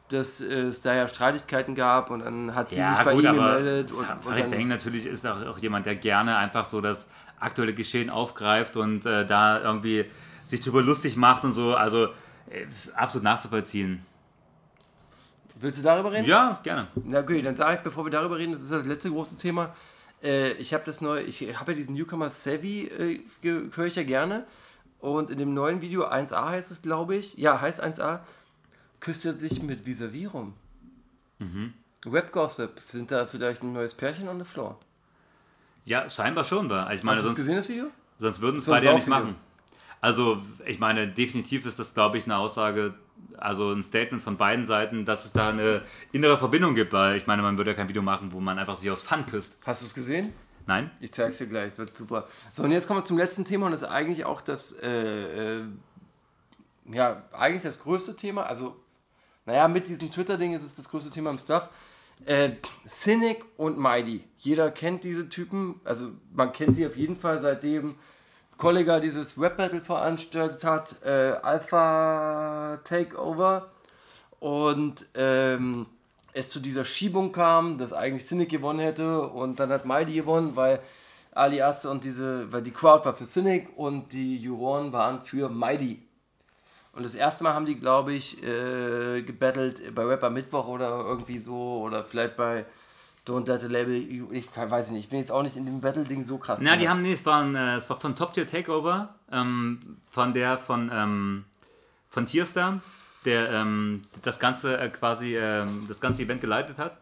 dass äh, es da ja Streitigkeiten gab und dann hat sie sich bei ihm gemeldet. Und, Farid Bang natürlich ist auch, auch jemand, der gerne einfach so das aktuelle Geschehen aufgreift und äh, da irgendwie sich drüber lustig macht und so. Also äh, absolut nachzuvollziehen. willst du darüber reden? Ja, gerne. Na gut, dann sage ich, bevor wir darüber reden, das ist das letzte große Thema. Äh, ich habe das neue, ich habe ja diesen Newcomer Savvy, äh, höre ich ja gerne. Und in dem neuen Video 1a heißt es, glaube ich, ja, heißt 1a, küsst er dich mit Vis-a-vis rum. Web Gossip, sind da vielleicht ein neues Pärchen on the floor? Ja, scheinbar schon war. Ich meine, Hast du sonst, gesehen, das Video? sonst würden es beide ja nicht machen. Also, ich meine, definitiv ist das, glaube ich, eine Aussage, also ein Statement von beiden Seiten, dass es da eine innere Verbindung gibt, weil ich meine, man würde ja kein Video machen, wo man einfach sich aus Fun küsst. Hast du es gesehen? Nein? Ich zeig's dir gleich, wird super. So, und jetzt kommen wir zum letzten Thema und das ist eigentlich auch das, äh, äh, ja, eigentlich das größte Thema. Also, naja, mit diesem Twitter-Ding ist es das größte Thema im Stuff. Äh, Cynic und Mighty. Jeder kennt diese Typen, also man kennt sie auf jeden Fall seitdem Kollega dieses Rap-Battle veranstaltet hat, äh, Alpha Takeover. Und ähm, es zu dieser Schiebung kam, dass eigentlich Cynic gewonnen hätte und dann hat Mighty gewonnen, weil Alias und diese, weil die Crowd war für Cynic und die Juroren waren für Mighty. Und das erste Mal haben die, glaube ich, äh, gebattelt bei Rapper Mittwoch oder irgendwie so oder vielleicht bei Don't Let the Label, ich kann, weiß nicht, ich bin jetzt auch nicht in dem Battle-Ding so krass. Na, drin. die haben, nee, es war, ein, äh, es war von Top Tier Takeover, ähm, von der, von, ähm, von Tierstar, der ähm, das ganze äh, quasi, ähm, das ganze Event geleitet hat.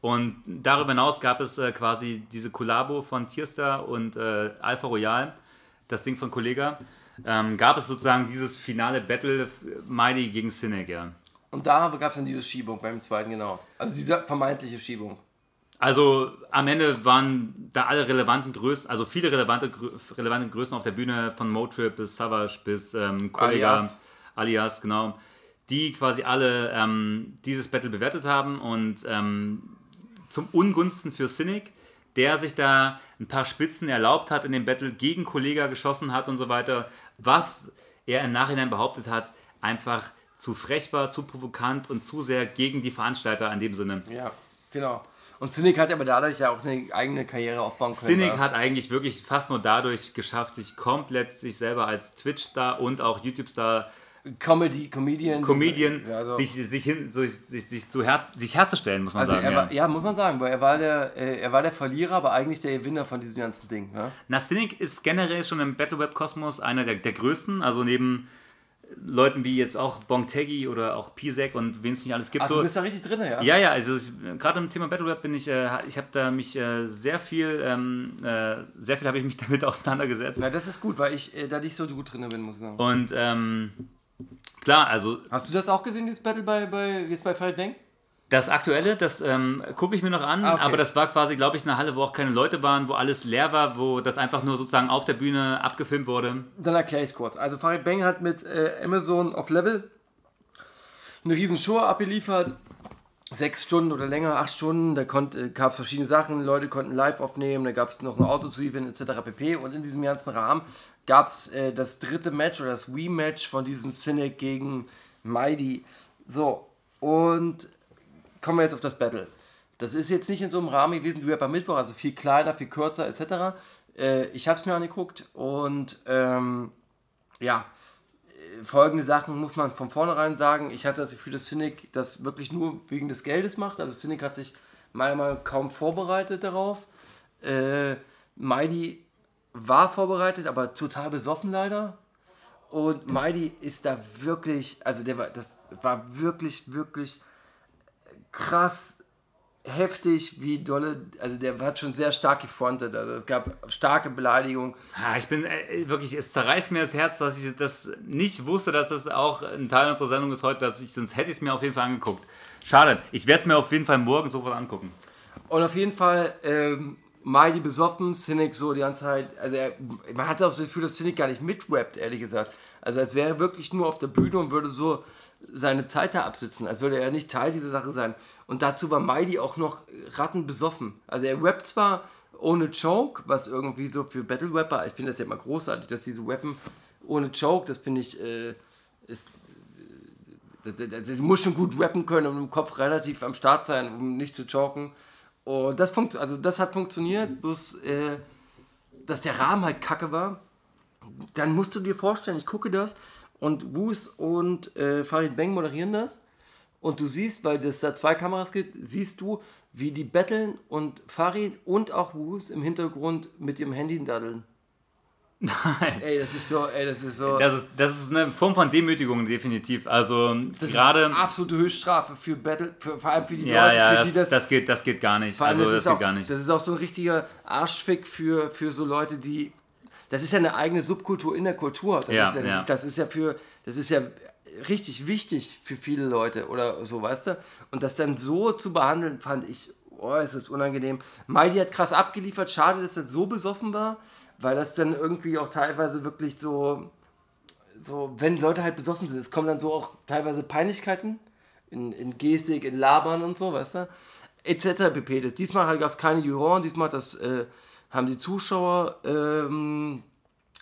Und darüber hinaus gab es äh, quasi diese Kollabo von Tierstar und äh, Alpha Royal, das Ding von Kollega. Ähm, gab es sozusagen dieses finale Battle Mighty gegen Cynic, ja. Und da gab es dann diese Schiebung beim zweiten, genau. Also diese vermeintliche Schiebung. Also am Ende waren da alle relevanten Größen, also viele relevante, relevante Größen auf der Bühne, von Motrip bis Savage bis ähm, Kollega, Alias. alias. genau, die quasi alle ähm, dieses Battle bewertet haben und ähm, zum Ungunsten für Cynic, der sich da ein paar Spitzen erlaubt hat in dem Battle, gegen Kollega geschossen hat und so weiter, was er im Nachhinein behauptet hat, einfach zu frech war, zu provokant und zu sehr gegen die Veranstalter in dem Sinne. Ja, genau. Und Cynic hat aber dadurch ja auch eine eigene Karriere aufbauen können. Cynic hat eigentlich wirklich fast nur dadurch geschafft, sich komplett sich selber als Twitch-Star und auch YouTube-Star, Comedy, Comedian. Comedian, Ja, also- sich, sich, hin, so, sich, sich zu her, sich herzustellen, muss man Also sagen. er ja. war, ja, muss man sagen, weil er war der, äh, er war der Verlierer, aber eigentlich der Gewinner von diesem ganzen Ding. Ne? Na, Cynic ist generell schon im Battle Web Kosmos einer der, der größten, also neben Leuten wie jetzt auch Bongtegi oder auch Pisek und wen es nicht alles gibt. Ach, so. du bist da richtig drin, ja? Ja, ja, also gerade im Thema Battle Rap bin ich, äh, ich habe da mich äh, sehr viel, ähm, äh, sehr viel habe ich mich damit auseinandergesetzt. Na, das ist gut, weil ich äh, da nicht so gut drin bin, muss ich sagen. Und ähm, klar, also Hast du das auch gesehen, dieses Battle bei, bei jetzt bei Fight Bang? das Aktuelle, das ähm, gucke ich mir noch an, Ah, okay. aber das war quasi, glaube ich, eine Halle, wo auch keine Leute waren, wo alles leer war, wo das einfach nur sozusagen auf der Bühne abgefilmt wurde. Dann erkläre ich es kurz. Also Farid Bang hat mit äh, Amazon auf Level eine riesen Show abgeliefert. Sechs Stunden oder länger, acht Stunden. Da äh, gab es verschiedene Sachen. Leute konnten live aufnehmen. Da gab es noch ein Auto zu gewinnen etc. pp. Und in diesem ganzen Rahmen gab es äh, das dritte Match oder das Rematch von diesem Cynic gegen Mighty. So, und kommen wir jetzt auf das Battle. Das ist jetzt nicht in so einem Rahmen gewesen wie Rapper Mittwoch, also viel kleiner, viel kürzer etc. Äh, ich habe es mir angeguckt und ähm, ja, äh, folgende Sachen muss man von vornherein sagen. Ich hatte das Gefühl, dass Cynic das wirklich nur wegen des Geldes macht. Also Cynic hat sich meiner Meinung nach kaum vorbereitet darauf. Äh, Mighty war vorbereitet, aber total besoffen leider. Und Mighty ist da wirklich, also der war, das war wirklich, wirklich krass heftig, wie dolle, also der hat schon sehr stark gefrontet. Also es gab starke Beleidigungen. Ah, ich bin äh, wirklich, es zerreißt mir das Herz, dass ich das nicht wusste, dass das auch ein Teil unserer Sendung ist heute, dass ich, sonst hätte ich es mir auf jeden Fall angeguckt. Schade, ich werde es mir auf jeden Fall morgen sofort angucken. Und auf jeden Fall, ähm, Mighty besoffen, Cynic so die ganze Zeit, also er, man hatte auch das Gefühl, dass Cynic gar nicht mitrappt, ehrlich gesagt. Also als wäre er wirklich nur auf der Bühne und würde so seine Zeit da absitzen, als würde er nicht Teil dieser Sache sein. Und dazu war Mighty auch noch rattenbesoffen. Also er rappt zwar ohne Choke, was irgendwie so für Battle Rapper, ich finde das ja immer großartig, dass diese rappen ohne Choke, das finde ich, äh, ist äh, Du musst schon gut rappen können und im Kopf relativ am Start sein, um nicht zu choken. Und das, funkt, also das hat funktioniert, bloß äh, dass der Rahmen halt kacke war. Dann musst du dir vorstellen, ich gucke das und Woos und äh, Farid Bang moderieren das. Und du siehst, weil es da zwei Kameras gibt, siehst du, wie die betteln und Farid und auch Woos im Hintergrund mit ihrem Handy daddeln. Nein. Ey, das ist so, ey, das ist so. Das ist, das ist eine Form von Demütigung, definitiv. Also das gerade. ist absolute Höchststrafe für Battle, für, vor allem für die Ja, Leute, ja, für das, die das. das, geht, das geht gar nicht. Also das, das ist geht auch, gar nicht. das ist auch so ein richtiger Arschfick für, für so Leute, die. Das ist ja eine eigene Subkultur in der Kultur. Das, Ja, ist, ja, das, ja. das ist ja für. Das ist ja richtig wichtig für viele Leute oder so, weißt du? Und das dann so zu behandeln, fand ich, oh, es ist unangenehm. Mighty hat krass abgeliefert. Schade, dass er so besoffen war, weil das dann irgendwie auch teilweise wirklich so so, wenn Leute halt besoffen sind, es kommen dann so auch teilweise Peinlichkeiten in, in Gestik, in Labern und so, weißt du? Etc. pp. Das, diesmal gab es keine Juroren, diesmal das, äh, haben die Zuschauer ähm,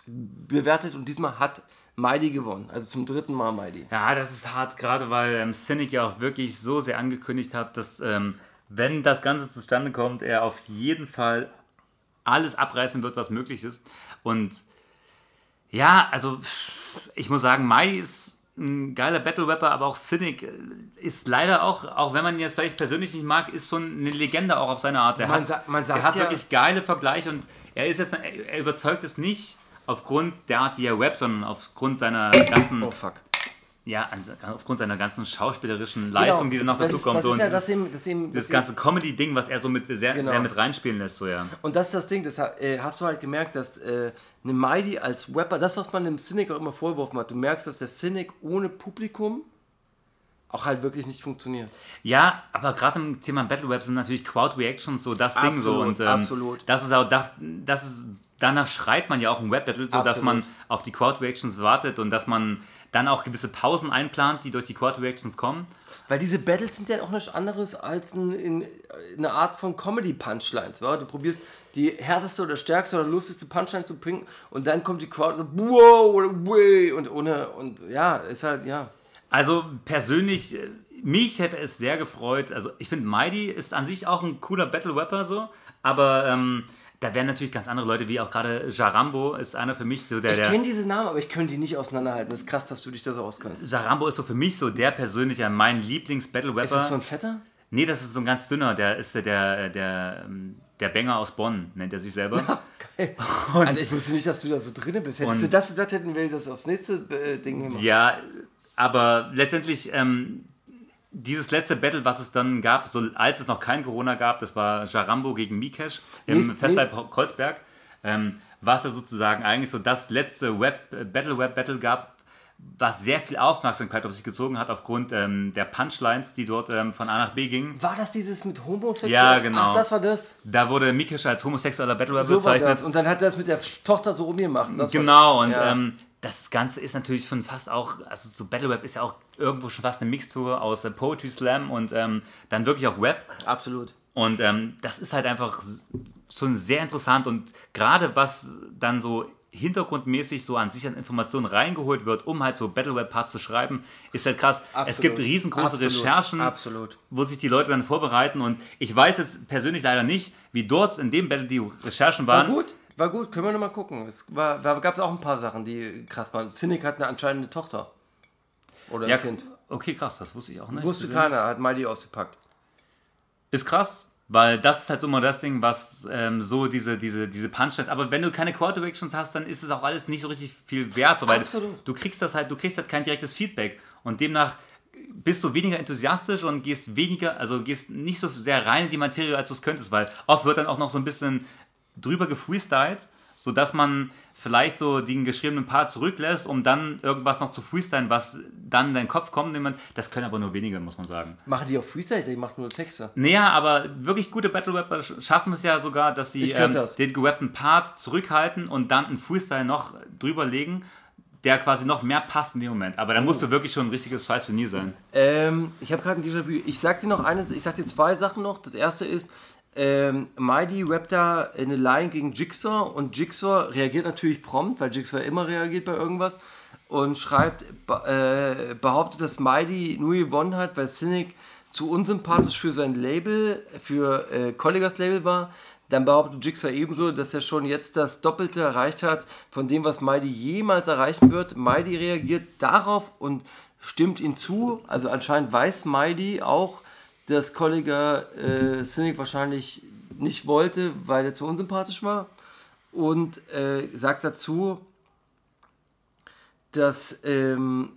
bewertet und diesmal hat Mighty gewonnen. Also zum dritten Mal Mighty. Ja, das ist hart, gerade weil ähm, Cynic ja auch wirklich so sehr angekündigt hat, dass ähm, wenn das Ganze zustande kommt, er auf jeden Fall alles abreißen wird, was möglich ist. Und ja, also ich muss sagen, Mai ist ein geiler Battle Rapper, aber auch Cynic äh, ist leider auch, auch wenn man ihn jetzt vielleicht persönlich nicht mag, ist schon eine Legende auch auf seine Art. Er Man hat, man er hat ja- wirklich geile Vergleiche und er ist jetzt, er er überzeugt es nicht aufgrund der Art, wie er rappt, sondern aufgrund seiner ganzen Oh fuck. Ja, aufgrund seiner ganzen schauspielerischen Leistung, die dann noch Genau. das dazu ist, kommt. Das so, ist und ja dieses, das eben, das eben, dieses das ganze Comedy-Ding, was er so mit sehr, Genau. sehr mit reinspielen lässt, so ja. Und das ist das Ding, das äh, hast du halt gemerkt, dass äh, eine Mighty als Rapper, das, was man dem Cynic auch immer vorgeworfen hat, du merkst, dass der Cynic ohne Publikum auch halt wirklich nicht funktioniert. Ja, aber gerade im Thema Battle Rap sind natürlich Crowd Reactions so das Ding so Absolut, und ähm, absolut. das ist auch das, das ist danach schreibt man ja auch ein Rap Battle, so dass Absolut. man auf die Crowd Reactions wartet und dass man dann auch gewisse Pausen einplant, die durch die Quad Reactions kommen. Weil diese Battles sind ja auch nichts anderes als ein, in, eine Art von Comedy-Punchlines. wa? Du probierst die härteste oder stärkste oder lustigste Punchline zu bringen und dann kommt die Crowd so, wow, oder way, und ohne, und ja, ist halt, ja. Also persönlich, äh, mich hätte es sehr gefreut. Also ich finde, Mighty ist an sich auch ein cooler Battle Rapper so, aber ähm, da wären natürlich ganz andere Leute, wie auch gerade Jarambo ist einer für mich so der. Ich kenne diese Namen, aber ich könnte die nicht auseinanderhalten. Das ist krass, dass du dich da so auskennst. Jarambo ist so für mich so der persönliche, mein Lieblings-Battle-Rapper. Ist das so ein Fetter? Nee, das ist so ein ganz dünner, der ist der, der, der, ähm, der Banger aus Bonn, nennt er sich selber. Geil. Alter, ich wusste nicht, dass du da so drin bist. Hättest Und- du das gesagt, hätten wir das aufs nächste äh, Ding gemacht. Ja, aber letztendlich, ähm, dieses letzte Battle, was es dann gab, so, als es noch kein Corona gab, das war Jarambo gegen Mikesh im Nächst- Festsaal Kreuzberg, ähm, war es ja sozusagen eigentlich so das letzte Web, Battle Web Battle gab, was sehr viel Aufmerksamkeit auf sich gezogen hat aufgrund ähm, der Punchlines, die dort ähm, von A nach B gingen. War das dieses mit homosexuell? Ja, genau. Ach, das war das. Da wurde Mikesh als homosexueller Battle Rapper So bezeichnet. Und dann hat er das mit der Tochter so rumgemacht. Das Genau, und Ja. ähm, das Ganze ist natürlich schon fast auch, also so Battle Rap ist ja auch irgendwo schon fast eine Mixtur aus äh, Poetry Slam und ähm, dann wirklich auch Rap. Absolut. Und ähm, das ist halt einfach schon sehr interessant und gerade was dann so hintergrundmäßig so an sich an Informationen reingeholt wird, um halt so Battle Rap Parts zu schreiben, ist halt krass. Es Absolut. gibt riesengroße Absolut. Recherchen, Absolut. wo sich die Leute dann vorbereiten und ich weiß jetzt persönlich leider nicht, wie dort in dem Battle die Recherchen War waren. gut. War gut. Können wir nochmal gucken. Es war, war, gab es auch ein paar Sachen, die krass waren. Cynic hat eine anscheinende Tochter. Oder Ja, ein Kind. okay, krass, das wusste ich auch nicht. Wusste keiner, hat Miley ausgepackt. Ist krass, weil das ist halt so immer das Ding, was ähm, so diese, diese, diese Punchlines. Aber wenn du keine Quarterbacks hast, dann ist es auch alles nicht so richtig viel wert. So, weil Absolut. Du kriegst das halt, du kriegst halt kein direktes Feedback. Und demnach bist du weniger enthusiastisch und gehst weniger, also gehst nicht so sehr rein in die Materie, als du es könntest, weil oft wird dann auch noch so ein bisschen drüber gefreestylt, sodass man vielleicht so den geschriebenen Part zurücklässt, um dann irgendwas noch zu freestylen, was dann in deinen Kopf kommt. Jemand- Das können aber nur wenige, muss man sagen. Machen die auf Freestyle, die macht nur Texte. Naja, aber wirklich gute Battle Rapper sch- schaffen es ja sogar, dass sie ähm, den gerappten Part zurückhalten und dann einen Freestyle noch drüber legen, der quasi noch mehr passt in dem Moment. Aber da musst du wirklich schon ein richtiges Scheiß-Genie sein. Ähm, ich habe gerade ein Déjà-vu. Ich sag dir noch eine, ich sag dir zwei Sachen noch. Das erste ist, ähm, Mighty rappt da eine Line gegen Jigsaw und Jigsaw reagiert natürlich prompt, weil Jigsaw immer reagiert bei irgendwas und schreibt, äh, behauptet, dass Mighty nur gewonnen hat, weil Cynic zu unsympathisch für sein Label, für äh, Collegers Label war. Dann behauptet Jigsaw ebenso, dass er schon jetzt das Doppelte erreicht hat von dem, was Mighty jemals erreichen wird. Mighty reagiert darauf und stimmt ihm zu. Also anscheinend weiß Mighty auch, dass Colliger äh, Cynic wahrscheinlich nicht wollte, weil er zu unsympathisch war. Und äh, sagt dazu, dass, ähm,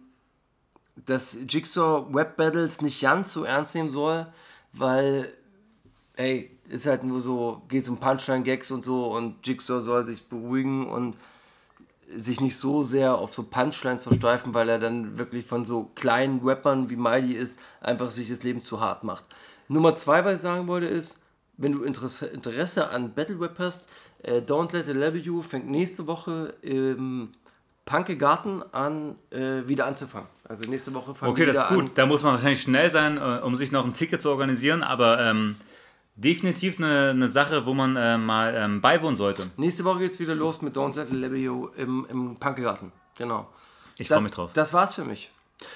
dass Jigsaw Web Battles nicht ganz so ernst nehmen soll, weil, ey, ist halt nur so, geht um Punchline-Gags und so und Jigsaw soll sich beruhigen und sich nicht so sehr auf so Punchlines versteifen, weil er dann wirklich von so kleinen Rappern wie Miley ist, einfach sich das Leben zu hart macht. Nummer zwei, was ich sagen wollte, ist, wenn du Interesse, an Battle Rap hast, äh, Don't Let It Level You fängt nächste Woche im Punke Garten an, äh, wieder anzufangen. Also nächste Woche fangen Okay, wir das wieder ist gut. an. Da muss man wahrscheinlich schnell sein, äh, um sich noch ein Ticket zu organisieren, aber ähm, definitiv eine, eine Sache, wo man äh, mal ähm, beiwohnen sollte. Nächste Woche geht's wieder los mit Don't Let Level You im, im Punke Garten. Genau. Ich freue mich drauf. das war's für mich.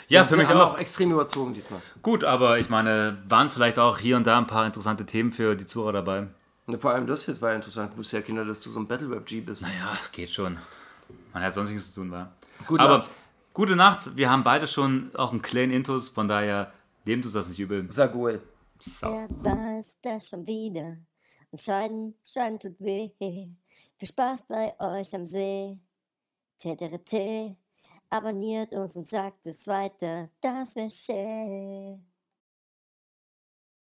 ja, Das für mich haben wir auch. auch extrem überzogen diesmal. Gut, aber ich meine, waren vielleicht auch hier und da ein paar interessante Themen für die Zuhörer dabei. Und vor allem das jetzt war interessant. Ich wusste ja, Kinder, dass du so ein Battle Rap G bist. Naja, geht schon. Man hat sonst nichts zu tun, war. Gute aber Nacht. gute Nacht. Wir haben beide schon auch einen kleinen Intus, von daher nehmt uns das nicht übel. Sagul. Wer weiß das schon wieder? Und Scheiden, Scheiden tut weh. Viel Spaß bei euch am See. TTRT. Abonniert uns und sagt es weiter. Das wäre schön.